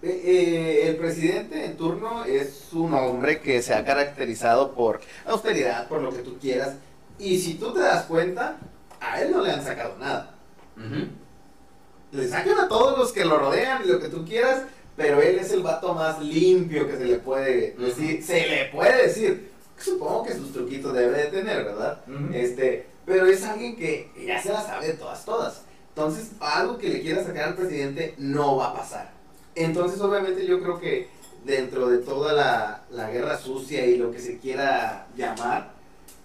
eh, eh, el presidente en turno es un hombre que se ha caracterizado por austeridad, por lo que tú quieras, y si tú te das cuenta, a él no le han sacado nada. Ujú. Le sacan a todos los que lo rodean y lo que tú quieras, pero él es el vato más limpio que se le puede decir, se le puede decir. Supongo que sus truquitos debe de tener, ¿verdad? Este, pero es alguien que ya se la sabe de todas, todas. Entonces, algo que le quiera sacar al presidente no va a pasar. Entonces, obviamente, yo creo que dentro de toda la, la guerra sucia y lo que se quiera llamar,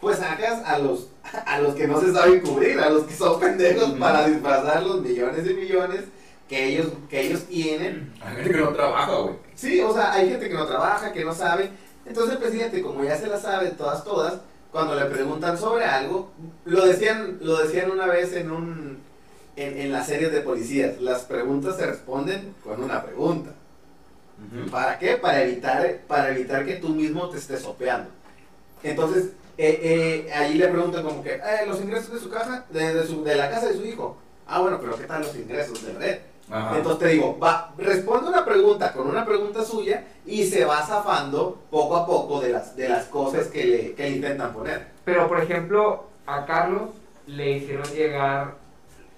pues sacas a los, a los que no se saben cubrir, a los que son pendejos para disfrazar los millones y millones que ellos, que ellos tienen Hay gente que no trabaja, güey. Sí, o sea, hay gente que no trabaja, que no sabe. Entonces el presidente, como ya se la sabe todas, todas, cuando le preguntan sobre algo, lo decían, lo decían una vez en un en, en las series de policías, las preguntas se responden con una pregunta. ¿Para qué? Para evitar, para evitar que tú mismo te estés sopeando. Entonces, eh, eh, allí le preguntan como que, eh, los ingresos de su casa, de, de su- de la casa de su hijo. Ah, bueno, pero ¿qué tal los ingresos de red? Ajá. Entonces te digo, va, responde una pregunta con una pregunta suya y se va zafando poco a poco de las, de las cosas que le, que le intentan poner. Pero, por ejemplo, a Carlos le hicieron llegar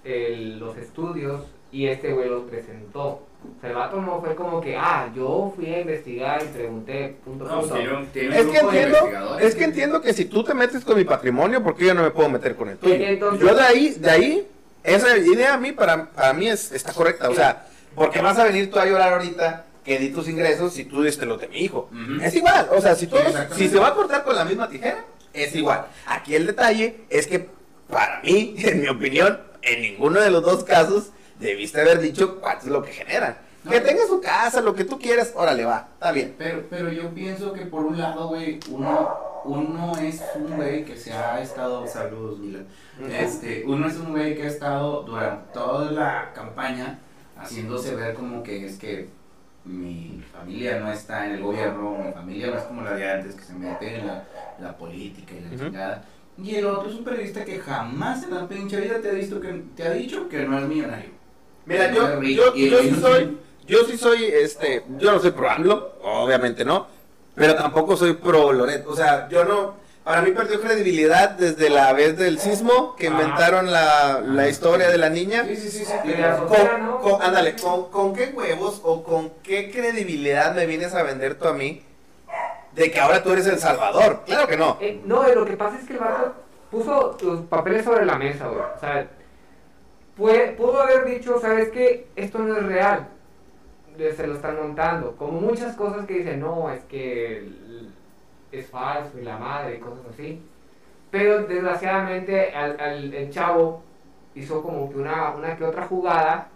el- los estudios y este güey los presentó. O sea, el vato no fue como que, ah, yo fui a investigar y pregunté, punto, No, punto. tiene un, tiene un Es que, entiendo, es que entiendo que si tú te metes con mi patrimonio, ¿por qué yo no me puedo meter con el tuyo? Entonces- yo de ahí, de ahí, esa idea a mí, para, para mí es, está correcta. O sea, porque vas a venir tú a llorar ahorita que di tus ingresos si tú diste los de mi hijo. Es igual, o sea, si, si se va a cortar con la misma tijera, es igual. Aquí el detalle es que para mí, en mi opinión, en ninguno de los dos casos debiste haber dicho cuánto es lo que generan. No. Que tenga su casa, lo que tú quieras, órale, va, está bien. Pero, pero yo pienso que por un lado, güey, uno, uno es un güey que se ha estado, saludos, Milan, este, uno es un güey que ha estado durante toda la campaña haciéndose ver como que es que mi familia no está en el gobierno, mi familia no es como la de antes, que se mete en la, la política y la Ujú. chingada. Y el otro es un periodista que jamás en la pinche vida te ha, visto que, te ha dicho que no es millonario. Mira, yo, yo, yo sí soy, yo sí soy, este, yo no soy pro AMLO, obviamente no, pero tampoco soy pro Loret, o sea, yo no, para mí perdió credibilidad desde la vez del sismo que inventaron la, la historia de la niña. Sí, sí, sí, Con, con- ándale, con, con qué huevos o con qué credibilidad me vienes a vender tú a mí de que ahora tú eres el salvador. Claro que no. Eh, no, eh, lo que pasa es que el vato puso los papeles sobre la mesa, güey. O sea, puede- pudo haber dicho, ¿sabes qué? Esto no es real. Se lo están montando. Como muchas cosas que dicen, no, es que es falso y la madre y cosas así. Pero desgraciadamente al, al- el chavo hizo como que una, una que otra jugada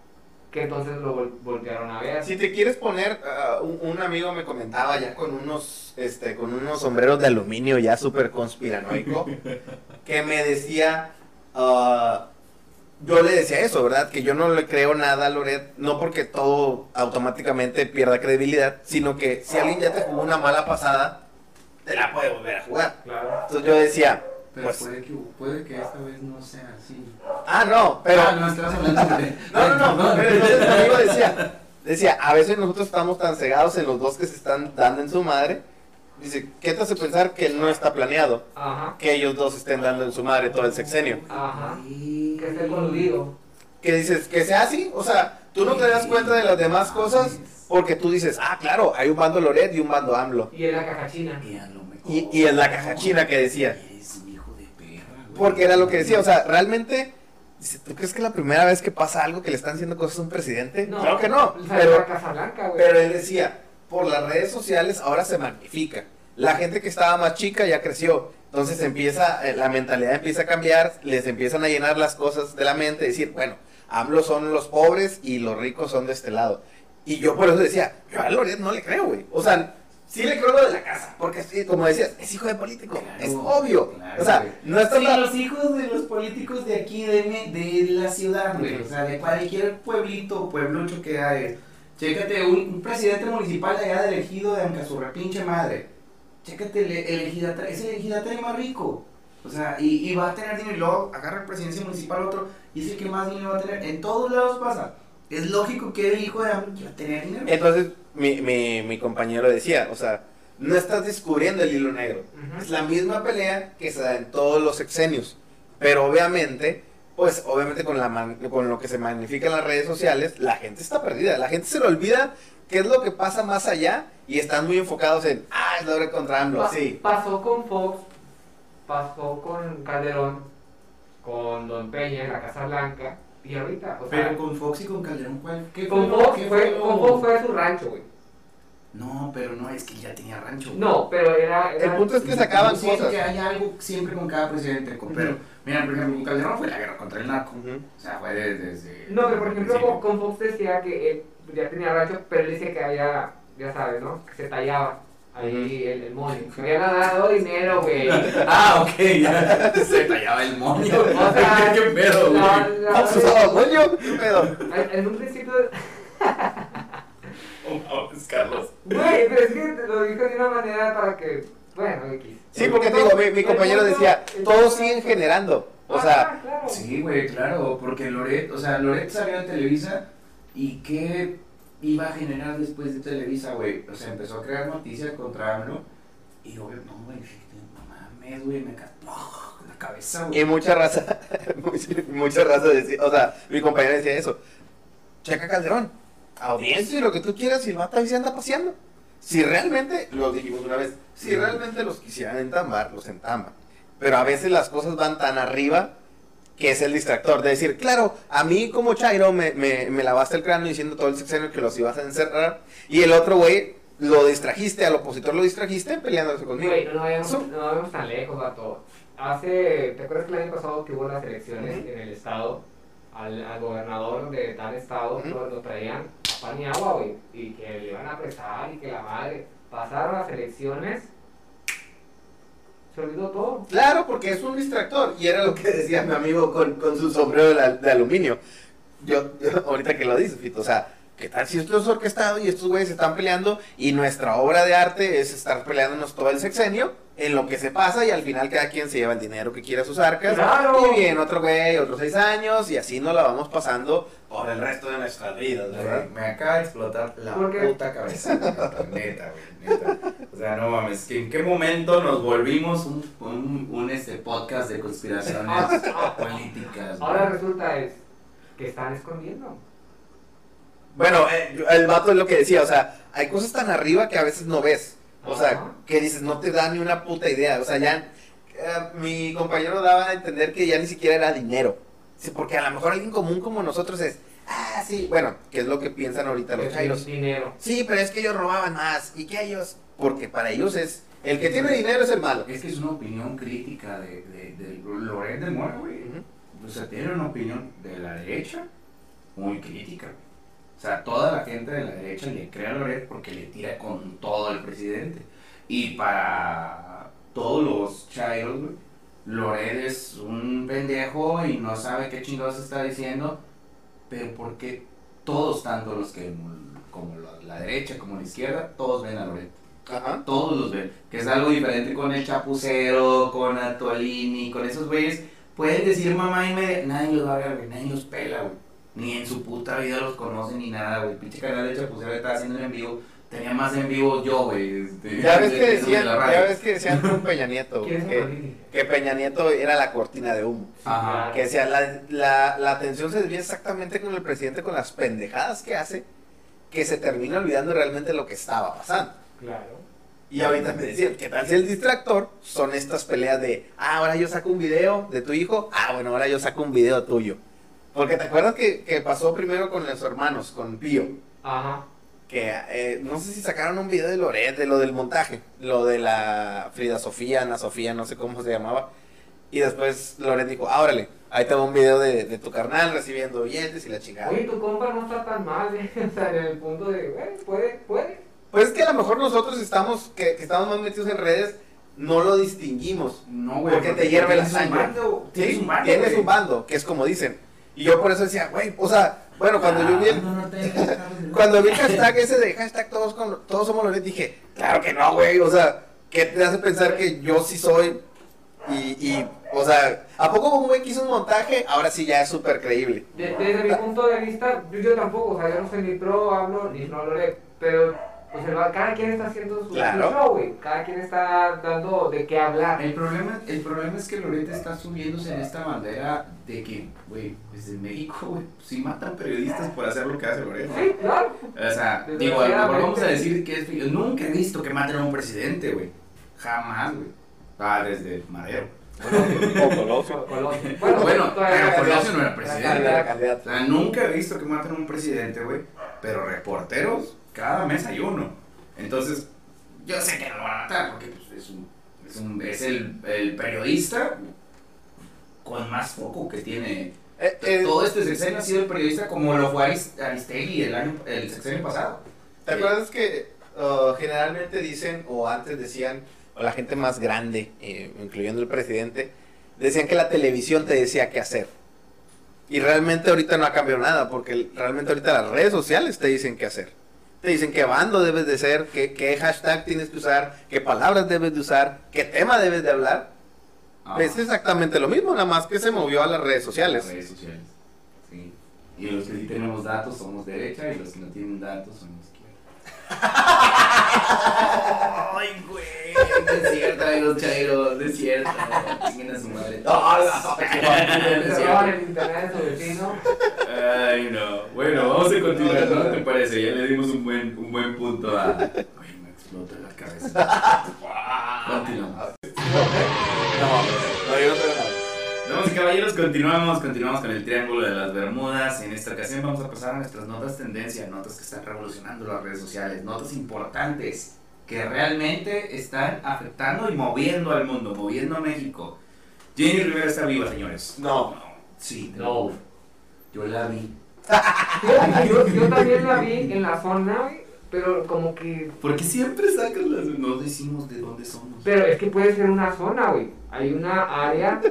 que entonces lo vol- voltearon a ver. Si te quieres poner, ah, un, un amigo me comentaba ya con unos, este, con unos sombreros de aluminio ya súper conspiranoico, que me decía, ah, yo le decía eso, ¿verdad? Que yo no le creo nada a Loret, no porque todo automáticamente pierda credibilidad, sino que si alguien ya te jugó una mala pasada, te la puede volver a jugar. Claro. Entonces yo decía, Pero Pues- puede, que, puede que esta vez no sea así. ah, no, pero... Ah, no, estabas hablando de... No, no, no, Perdón. pero entonces mi amigo decía, decía, a veces nosotros estamos tan cegados en los dos que se están dando en su madre, dice, ¿qué te hace pensar que no está planeado Ajá. que ellos dos estén dando en su madre todo el sexenio? Ajá. Que esté coludido. Que dices, que sea así, o sea, tú no te das cuenta de las demás cosas porque tú dices, ah, claro, hay un bando Loret y un bando AMLO. Y en la caja china. Y a lo mejor- Y, y en la caja china que decía, Eres un hijo de perra, güey. porque era lo que decía, o sea, realmente... ¿Tú crees que es la primera vez que pasa algo que le están haciendo cosas a un presidente? claro que no. Pero, la Casa Blanca, güey. Pero él decía, por las redes sociales ahora se magnifica. La gente que estaba más chica ya creció. Entonces empieza, eh, la mentalidad empieza a cambiar, les empiezan a llenar las cosas de la mente, decir, bueno, AMLO son los pobres y los ricos son de este lado. Y yo por eso decía, yo a Loret no le creo, güey. O sea, sí le creo lo de la casa, porque como decías, es hijo de político, Claro, es obvio. claro, o sea, güey. no está Sí, los hijos de los políticos de aquí, de la ciudad, güey. O sea, de cualquier pueblito o pueblucho que hay. Chécate, un, un presidente municipal de allá de elegido de Ancazurra, pinche madre. Chécate, el, el ejidatario, es el ejidatario más rico. O sea, y, y va a tener dinero y luego agarra el presidencia municipal otro y es el que más dinero va a tener. En todos lados pasa. Es lógico que el hijo de AMLO quiera tener dinero. Entonces, mi, mi, mi compañero decía, o sea, no estás descubriendo el hilo negro. Ujú. Es la misma pelea que se da en todos los sexenios. Pero obviamente, pues obviamente con, la man- con lo que se magnifica en las redes sociales, la gente está perdida. La gente se le olvida qué es lo que pasa más allá y están muy enfocados en, ah, es Laura contra AMLO, Pa- sí. Pasó con Fox, pasó con Calderón, con Don Peña en la Casa Blanca, y ahorita, o sea, Pero con Fox y con Calderón, ¿cuál? ¿Qué con Fox qué fue, con Fox fue a su rancho, güey. No, pero no, es que ya tenía rancho. güey. No, pero era... era El punto es que sacaban cosas. que hay algo siempre con cada presidente. con- Pero, mira, por ejemplo, con Calderón fue la guerra contra el narco. O sea, fue de- desde. No, pero por ejemplo con Fox decía que él ya tenía rancho, pero él decía que había, ya sabes, ¿no? Que se tallaba ahí el, el moño. Que había ganado dinero, güey. Ah, ok, ya se tallaba el moño. O sea, ¿Qué pedo, güey? ¿Vamos usado moño? ¿Qué pedo? en, en un principio, Oh, mames, Carlos. güey, pero es que te lo dijo de una manera para que, bueno, X. Sí, porque te digo, mi, mi compañero decía, todos siguen generando. O Ah, sea, claro. Sí, güey, claro, porque Loret, o sea, Loret salió de Televisa y ¿qué iba a generar después de Televisa, güey? O sea, empezó a crear noticias contra AMLO y obvio, no, güey, no mames, güey, me cayó la cabeza, güey. Y mucha raza, mucha, raza decía, o sea, mi compañero decía eso. Checa Calderón, audiencia y lo que tú quieras el vato ahí se anda paseando. Si realmente, lo dijimos una vez, si realmente los quisieran entambar, los entamban. Pero a veces las cosas van tan arriba que es el distractor. De decir, claro, a mí como Chairo me, me, me lavaste el cráneo diciendo todo el sexenio que los ibas a encerrar. Y el otro güey lo distrajiste, al opositor lo distrajiste peleándose conmigo. Güey, no vayamos, no vayamos tan lejos, vato. Hace, ¿te acuerdas que el año pasado que hubo las elecciones Ujú. en el estado? Al, al gobernador de tal estado Ujú. lo, lo traían a pan y agua, güey. Y que le iban a apresar y que la madre. Pasaron las elecciones. Se olvidó todo. Claro, porque es un distractor. Y era lo que decía mi amigo con, con su sombrero de, de aluminio. Yo, yo- ahorita que lo dices, Fito, o sea, ¿Qué tal si esto es orquestado y estos güeyes se están peleando y nuestra obra de arte es estar peleándonos todo el sexenio en lo que se pasa y al final cada quien se lleva el dinero que quiera a sus arcas ¡Claro! y bien otro güey, otros seis años y así nos la vamos pasando por el resto de nuestras vidas, ¿verdad? Güey, me acaba de explotar la puta cabeza. Neta, güey, neta. O sea, no mames, que ¿en qué momento nos volvimos un, un, un, este podcast de conspiraciones políticas? güey? Ahora resulta es que están escondiendo. Bueno, eh, el vato es lo que decía, o sea, hay cosas tan arriba que a veces no ves. O sea, que dices, no te da ni una puta idea. O sea, ya eh, mi compañero daba a entender que ya ni siquiera era dinero. Sí, porque a lo mejor alguien común como nosotros es, ah, sí, bueno, que es lo que piensan ahorita los chairos. dinero. Sí, pero es que ellos robaban más. ¿Y que ellos? Porque para ellos es, el que tiene dinero es el malo. Es que es una opinión crítica de, de, de Loret de Mora, güey. O sea, tiene una opinión de la derecha muy crítica. güey. O sea, toda la gente de la derecha le cree a Loret porque le tira con todo al presidente. Y para todos los chairos, güey, Loret es un pendejo y no sabe qué chingados está diciendo. Pero porque todos, tanto los que como la, la derecha como la izquierda, todos ven a Loret. Ajá. Todos los ven. Que es algo diferente con el Chapucero, con Atolini, con esos güeyes. Pueden decir mamá y media. Nadie los va a ver, güey. Nadie los pela, güey. Ni en su puta vida los conocen ni nada, güey. Pinche canal de Chapucero estaba haciendo en vivo. Tenía más en vivo yo, güey. este, Ya ves que de- de decían, ya ves que decían con Peña Nieto, ¿Quién es que, que Peña Nieto era la cortina de humo. Ajá. Que decía, la, la, la atención se desvía exactamente con el presidente, con las pendejadas que hace, que se termina olvidando realmente lo que estaba pasando. Claro. Y ahorita me decían, ¿qué tal si el distractor son estas peleas de, ah, ahora yo saco un video de tu hijo, ah, bueno, ahora yo saco un video tuyo? Porque te acuerdas que, que pasó primero con los hermanos, con Pío, Ajá. que eh, no sé si sacaron un video de Loret, de lo del montaje, lo de la Frida Sofía, Ana Sofía, no sé cómo se llamaba. Y después Loret dijo, ah, órale, ahí te va un video de, de tu carnal recibiendo billetes y la chingada. Oye, tu compa no está tan mal, ¿eh? O sea, en el punto de, güey, puede, puede. Pues es que a lo mejor nosotros estamos, que, que estamos más metidos en redes, no lo distinguimos. No, güey. Porque te hierve la tienes un sangre. bando, Tienes Sí, un bando. tienes güey. un bando, que es como dicen. Y yo por eso decía, güey, o sea, bueno, cuando yo vi el, Ah, no, no cuando vi el hashtag ese de hashtag todos, con, todos somos Loret, dije, claro que no, güey, o sea, ¿qué te hace pensar que yo sí soy? Y, y o sea, ¿a poco un güey que hizo un montaje? Ahora sí ya es súper creíble. De- desde mi punto de vista, yo, yo tampoco, o sea, yo no soy ni pro, hablo, ni no lo leo, pero pues el, cada quien está haciendo su, su Claro. show, güey. Cada quien está dando de qué hablar. El problema, el problema es que Loret está subiéndose en esta bandera de que, güey, desde México, güey, si matan periodistas por hacer lo que hace Loret. güey. Sí, claro. O sea, digo, volvamos a decir que es, yo nunca he visto que maten a un presidente, güey. Jamás, güey. Ah, desde Madero. O Colosio. Colosio. Bueno, todavía pero. Colosio no era presidente. O sea, nunca he visto que maten a un presidente, güey. Pero reporteros, cada mes hay uno. Entonces, yo sé que no lo van a matar porque pues, es, un, es, un- es el, el periodista con más foco que tiene. Eh, eh, Todo este sexenio ha sido el periodista como lo fue Aris- Aristegui el, año, el sexenio pasado. ¿Te acuerdas que uh, generalmente dicen, o antes decían, o la gente más grande, eh, incluyendo el presidente, decían que la televisión te decía qué hacer? Y realmente ahorita no ha cambiado nada, porque realmente ahorita las redes sociales te dicen qué hacer. Te dicen qué bando debes de ser, qué, qué hashtag tienes que usar, qué palabras debes de usar, qué tema debes de hablar. Ajá. Es exactamente lo mismo, nada más que se movió a las redes sociales. Las redes sociales. Sí. Y los que sí tenemos datos somos derecha y los que no tienen datos somos izquierda. Ay, güey. Es cierto, amigos chairos, no es cierto. Chinguen a su madre. No, no, No es Cerraron Ay, no. Bueno, vamos a continuar, ¿no? ¿Te parece? Ya le dimos un buen, un buen punto a. Ay, me explota la cabeza. Continuamos. No, no, yo no tengo nada. Y caballeros, continuamos, continuamos con el Triángulo de las Bermudas. En esta ocasión vamos a pasar a nuestras notas tendencia, notas que están revolucionando las redes sociales, notas importantes que realmente están afectando y moviendo al mundo, moviendo a México. Jenny Rivera está viva, señores. No. Sí, te No. Yo la vi. Yo, yo también la vi en la zona, güey, pero como que... Porque siempre sacas las... No decimos de dónde somos. Pero es que puede ser una zona, güey. Hay una área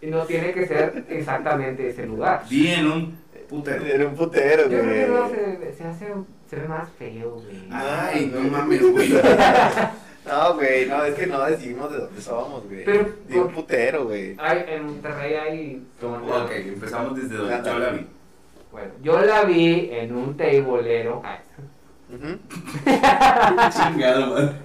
y no tiene que ser exactamente ese lugar. Vi en un putero. Era un putero, Yo creo que no güey. se, se hace, se ve más feo, güey. Ay, no mames, güey. No, güey, no, es que no decimos de dónde somos, güey. Pero, De un putero, güey. Hay, en Monterrey hay como Ok, empezamos desde donde yo la vi. Bueno, yo la vi en un tableero. Ay, Ujú. Chingado, man.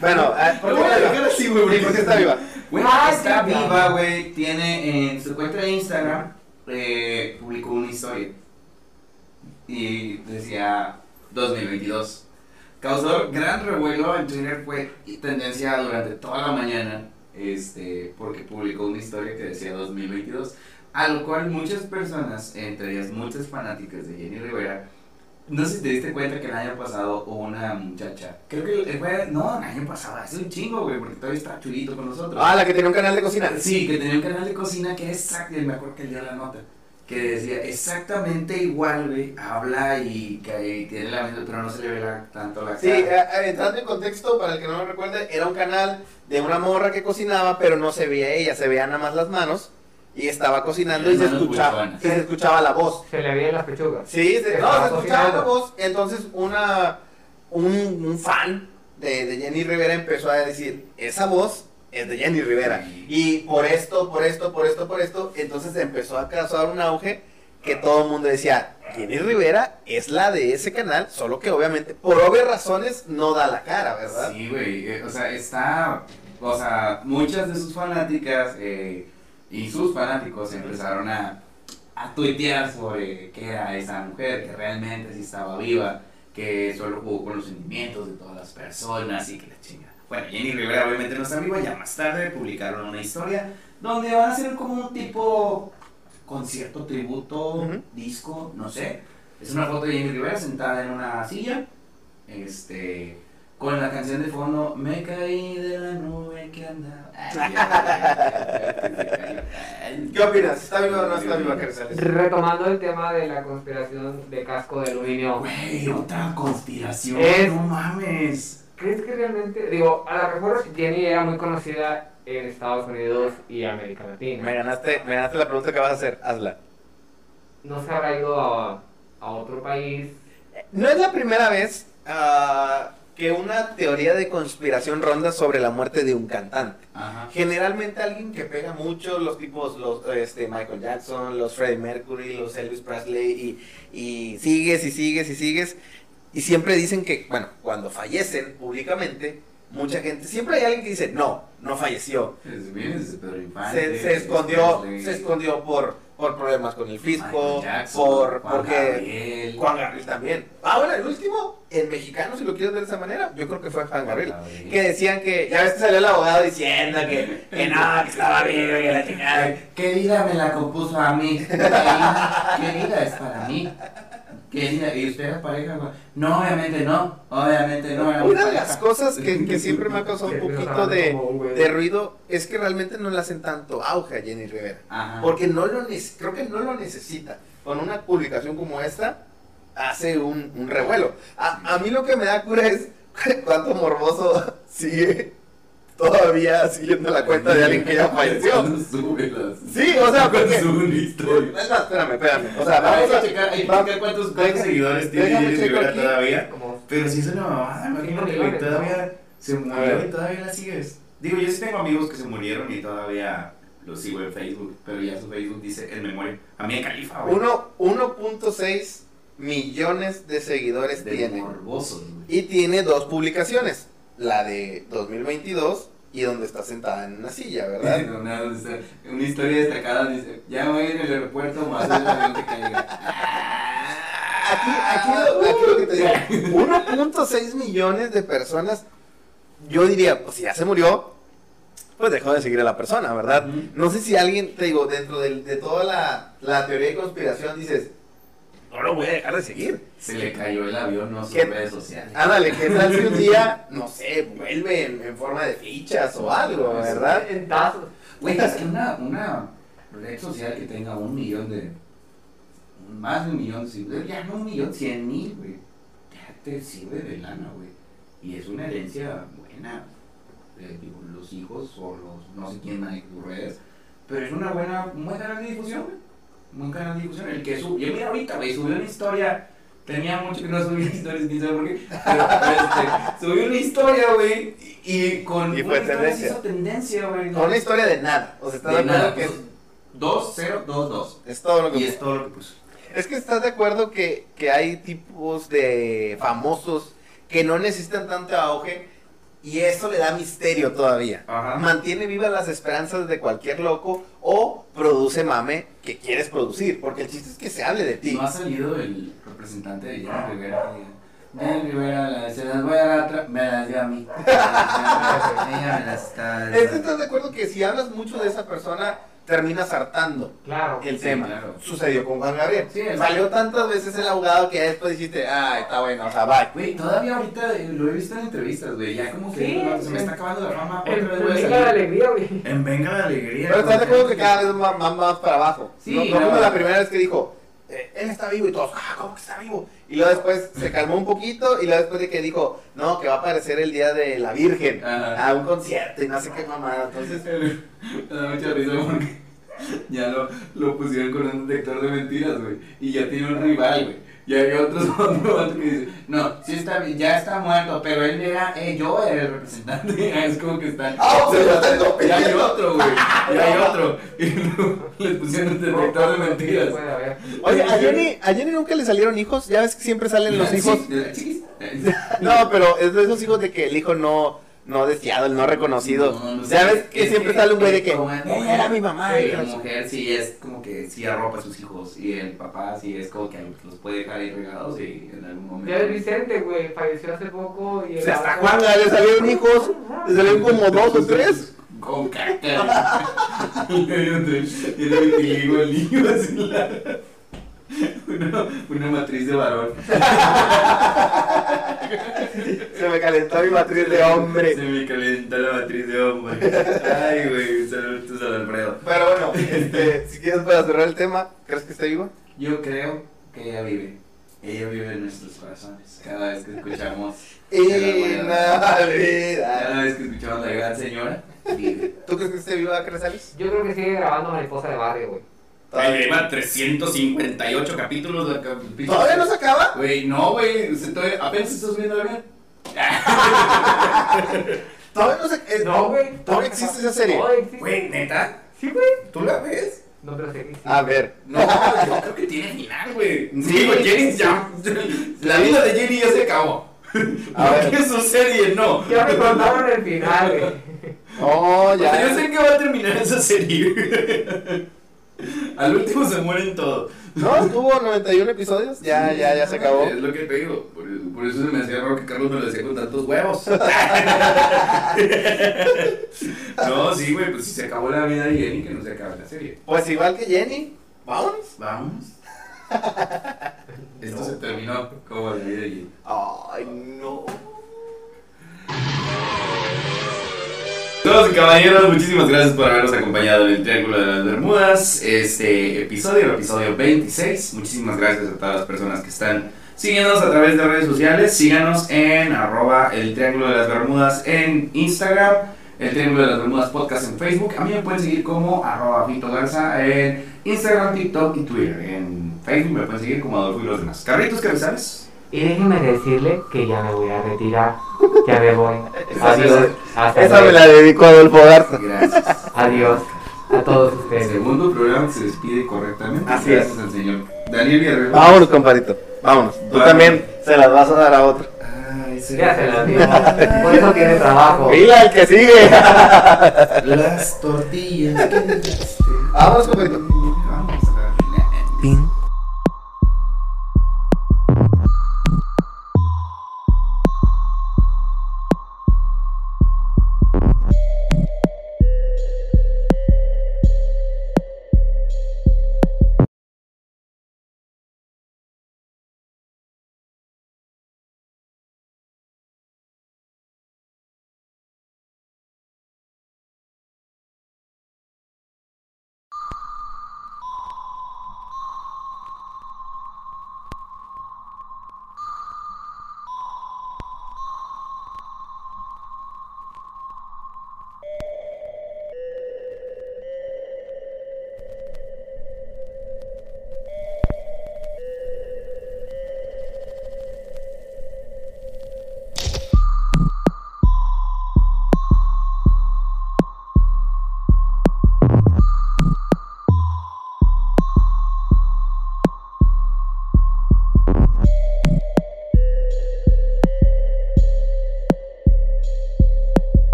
Bueno, ah, ¿por qué voy a está dejar viva? así, güey, porque ¿Por qué está viva? Güey, Ah, está viva, güey. Tiene en su cuenta de Instagram, eh, publicó una historia. Y decía 2022. Causó gran revuelo en Twitter, fue tendencia durante toda la mañana, este, porque publicó una historia que decía 2022. A lo cual muchas personas, entre ellas muchas fanáticas de Jenny Rivera, no sé si te diste cuenta que el año pasado hubo una muchacha. Creo que fue, no, el año pasado, hace un chingo, güey, porque todavía está chulito con nosotros. Ah, la que tenía un canal de cocina. Sí, que tenía un canal de cocina que es exacto, me acuerdo que dio la nota, que decía exactamente igual, güey, habla y, que, y tiene la misma, pero no se le ve la- tanto la Sí, eh, cara. eh, entrando en contexto, para el que no lo recuerde, era un canal de una morra que cocinaba, pero no se veía ella, se veían nada más las manos y estaba cocinando y se escuchaba, se escuchaba la voz. se le veían las pechugas. Sí, se, no, Estaba se escuchaba la voz, entonces una, un, un fan de, de Jenny Rivera empezó a decir, esa voz es de Jenny Rivera. Y por esto, por esto, por esto, por esto, entonces empezó a causar un auge que todo el mundo decía, Jenny Rivera es la de ese canal, solo que obviamente, por obvias razones, no da la cara, ¿verdad? Sí, güey, eh, o sea, está, o sea, muchas de sus fanáticas eh, y sus fanáticos empezaron a, a tuitear sobre qué era esa mujer, que realmente sí estaba viva, que solo jugó con los sentimientos de todas las personas y que la chinga. Bueno, Jenny Rivera obviamente no está viva, ya más tarde publicaron una historia donde van a hacer como un tipo concierto, tributo, disco, no sé. Es una foto de Jenny Rivera sentada en una silla, este, con la canción de fondo, me caí de la nube que andaba. ¿Qué opinas? ¿Está viva o no está viva, Carrizales? Retomando el tema de la conspiración de casco de aluminio. Güey, otra conspiración, Es- no mames. ¿Crees que realmente, digo, a lo mejor Jenny era muy conocida en Estados Unidos y América Latina? Me ganaste, me ganaste la pregunta que vas a hacer, hazla. No se habrá ido a, a otro país. No es la primera vez ah, que una teoría de conspiración ronda sobre la muerte de un cantante. Ajá. Generalmente alguien que pega mucho, los tipos, los este, Michael Jackson, los Freddie Mercury, los Elvis Presley, y, y sigues y sigues y sigues. Y siempre dicen que, bueno, cuando fallecen públicamente, mucha gente, siempre hay alguien que dice, no, no falleció. Se, se escondió, se escondió por, por problemas con el fisco, Jackson, por, Juan porque... Gabriel. Juan Gabriel también. Ah, bueno, el último, en mexicano, si lo quieres ver de esa manera, yo creo que fue Juan Gabriel. Que decían que, ya ves que salió el abogado diciendo que, que no, que estaba vivo y que la chingada. ¿Qué vida me la compuso a mí? ¿Qué vida, qué vida es para mí? ¿Qué vida? ¿Y usted era pareja? No, obviamente no. Obviamente no. éramos Una de las cosas que, que siempre me ha causado un Que poquito de, de ruido es que realmente no le hacen tanto auge a Jenny Rivera. Ajá. Porque no lo creo que no lo necesita. Con una publicación como esta, hace un, un revuelo. A, a mí lo que me da cura es cuánto morboso sigue todavía siguiendo la cuenta de alguien que ya falleció. Sí, o sea, porque... historia. No, espérame, espérame. O sea, vamos a checar, hay que checar cuántos, cuántos seguidores tiene Jenny Rivera todavía. Pero si es una mamada, imagínate millones, que todavía se murió y todavía la sigues. Digo, yo sí tengo amigos que se murieron y todavía los sigo en Facebook, pero ya su Facebook dice el memoria. A mí en Califa, güey. Uno- 1.6 millones de seguidores de tiene. morbosos, güey. Y tiene dos publicaciones. La de 2022 y donde está sentada en una silla, ¿verdad? Una, una- una historia destacada dice, ya voy en el aeropuerto, más el avión que caiga. Aquí, aquí, lo, aquí lo que te digo, 1.6 millones de personas, yo diría, pues si ya se murió, pues dejó de seguir a la persona, ¿verdad? No sé si alguien, te digo, dentro del- de, toda la, la teoría de conspiración dices, no lo voy a dejar de seguir. Se le cayó el avión, no sus redes sociales. Ándale, ¿qué tal si un día, no sé, vuelve en, en forma de fichas o algo, ¿verdad? En tazos. Güey, es que una, una red social que tenga un millón de. Más de un millón de seguidores, ya no un millón, cien mil, güey. Ya te sirve de lana, güey. Y es una herencia buena. Eh, digo, los hijos o los. No sé quién maneja tus redes. Pero es una buena, un buen canal de difusión, güey. Un canal de difusión, el que subió, mira ahorita, güey, subió una historia, tenía mucho que no subía historias, quién sabe por qué, pero este, subió una historia, güey, y, con Y una fue historia se tendencia. hizo tendencia, güey. Con una historia de nada. O sea, ¿estás de, de nada, que es, pues, 2, 0, 2, 2. es todo lo que Y es todo lo que puso. Es que estás de acuerdo que, que hay tipos de famosos que no necesitan tanto auge y eso le da misterio todavía. Ajá. Mantiene vivas las esperanzas de cualquier loco o produce mame que quieres producir, porque el chiste es que se hable de ti. No ha salido el representante de Jenny Rivera. Jenny Rivera, se las voy a dar, otra- me las dio a mí. Ella me las está. Estás de acuerdo que si hablas mucho de esa persona, terminas hartando Claro. el Sí, tema. claro. Sucedió con Juan Gabriel. Sí, Salió tantas veces el abogado que ya después dijiste, ah, está bueno, o sea, bye. Güey, todavía ahorita lo he visto en entrevistas, güey. Ya como que Sí, no, se me está acabando la fama. Otra El vez a Venga la alegría, güey. En Venga la Alegría. Pero estás de acuerdo que cada vez va más, más para abajo. Sí, no, como la primera vez que dijo, eh, él está vivo y todos, ah, ¿cómo que está vivo? Y luego después se calmó un poquito y luego después de que dijo, no, que va a aparecer el día de la Virgen Ajá. a un concierto y no sé qué mamada. Entonces, Me da mucha risa porque ya lo, lo pusieron con un detector de mentiras, güey. Y ya tiene un rival, güey. Y hay otros que dice, no, sí está bien, ya está muerto, pero él era, eh, yo era el representante. es como que están. ¡Ah, se lo están Y hay otro, güey. Y hay otro. Y luego les pusieron el detector de mentiras. Oye, a Jenny, a Jenny nunca le salieron hijos, ya ves que siempre salen los hijos. No, pero es de esos hijos de que el hijo no, no deseado, el no reconocido. No, no sé, ves que siempre sale un güey de que, como- "Oh, era mi mamá. Sí, y la no sé". mujer sí es como que sí arropa a sus hijos y el papá sí es como que los puede dejar ahí regados y en algún momento. Ya el Vicente, güey, falleció hace poco y O el sea, hasta vato- Juan le salieron hijos, le salieron como dos o tres. Con caca. y era vitiligo el niño así la... Una, una matriz de varón. Se me calentó mi matriz de hombre. Se me calentó la matriz de hombre. Ay, güey, saludos a Alfredo. Pero bueno, este, si quieres para cerrar el tema, ¿crees que esté vivo? Yo creo que ella vive. Ella vive en nuestros corazones. Cada vez que escuchamos. Inolvidable. Cada vez que escuchamos la gran señora, vive. ¿Tú crees que esté viva, Cresales? Yo creo que sigue grabando Mariposa de Barrio, güey. Ay, lleva 358 capítulos de cap- ¿Todavía no se acaba? Güey, no, güey. Apenas estás viendo la bien. Todavía no se eh, No, güey. ¿Todavía existe esa serie? Güey, neta. Sí, güey. ¿Tú la ves? No, pero sí. A ver. No, yo creo que tiene final, güey. Sí. Digo, Jenny ya. La vida de Jenny ya se acabó. A ver. Porque su serie no. Ya me contaron el final, güey. Oh, O sea, ya. yo sé que va a terminar esa serie. Al último se mueren todos. No, tuvo 91 episodios. Ya, ya, ya se acabó. Es lo que te digo. Por, por eso se me hacía raro que Carlos me lo decía con tantos huevos. no, sí, güey, pues si se acabó la vida de Jenny, que no se acabe la serie. Pues igual que Jenny. Vámonos. Vamos. Esto se terminó como la vida de Jenny. Ay, no. Damas y caballeros, muchísimas gracias por habernos acompañado en el Triángulo de las Bermudas. Este episodio, el episodio 26. Muchísimas gracias a todas las personas que están siguiéndonos a través de redes sociales. Síganos en arroba el Triángulo de las Bermudas en Instagram, el Triángulo de las Bermudas Podcast en Facebook. A mí me pueden seguir como arroba Fito Garza en Instagram, TikTok y Twitter. En Facebook me pueden seguir como Adolfo y los demás. Carritos, ¿qué sabes? Y déjeme decirle que ya me voy a retirar. Ya me voy. Esa- Adiós. Hasta Esa me la dedico a Adolfo Garza. Gracias. Adiós a todos El ustedes. segundo programa que se despide correctamente. Así gracias al señor Daniel Villarreal. Vámonos, compadrito. Vámonos. Tú Vale. también se las vas a dar a otro. Ay, sí. Ya se las dio. Por eso tiene trabajo. Mira el que sigue. Las tortillas. Vámonos, compadrito. Vamos a ver. Pin.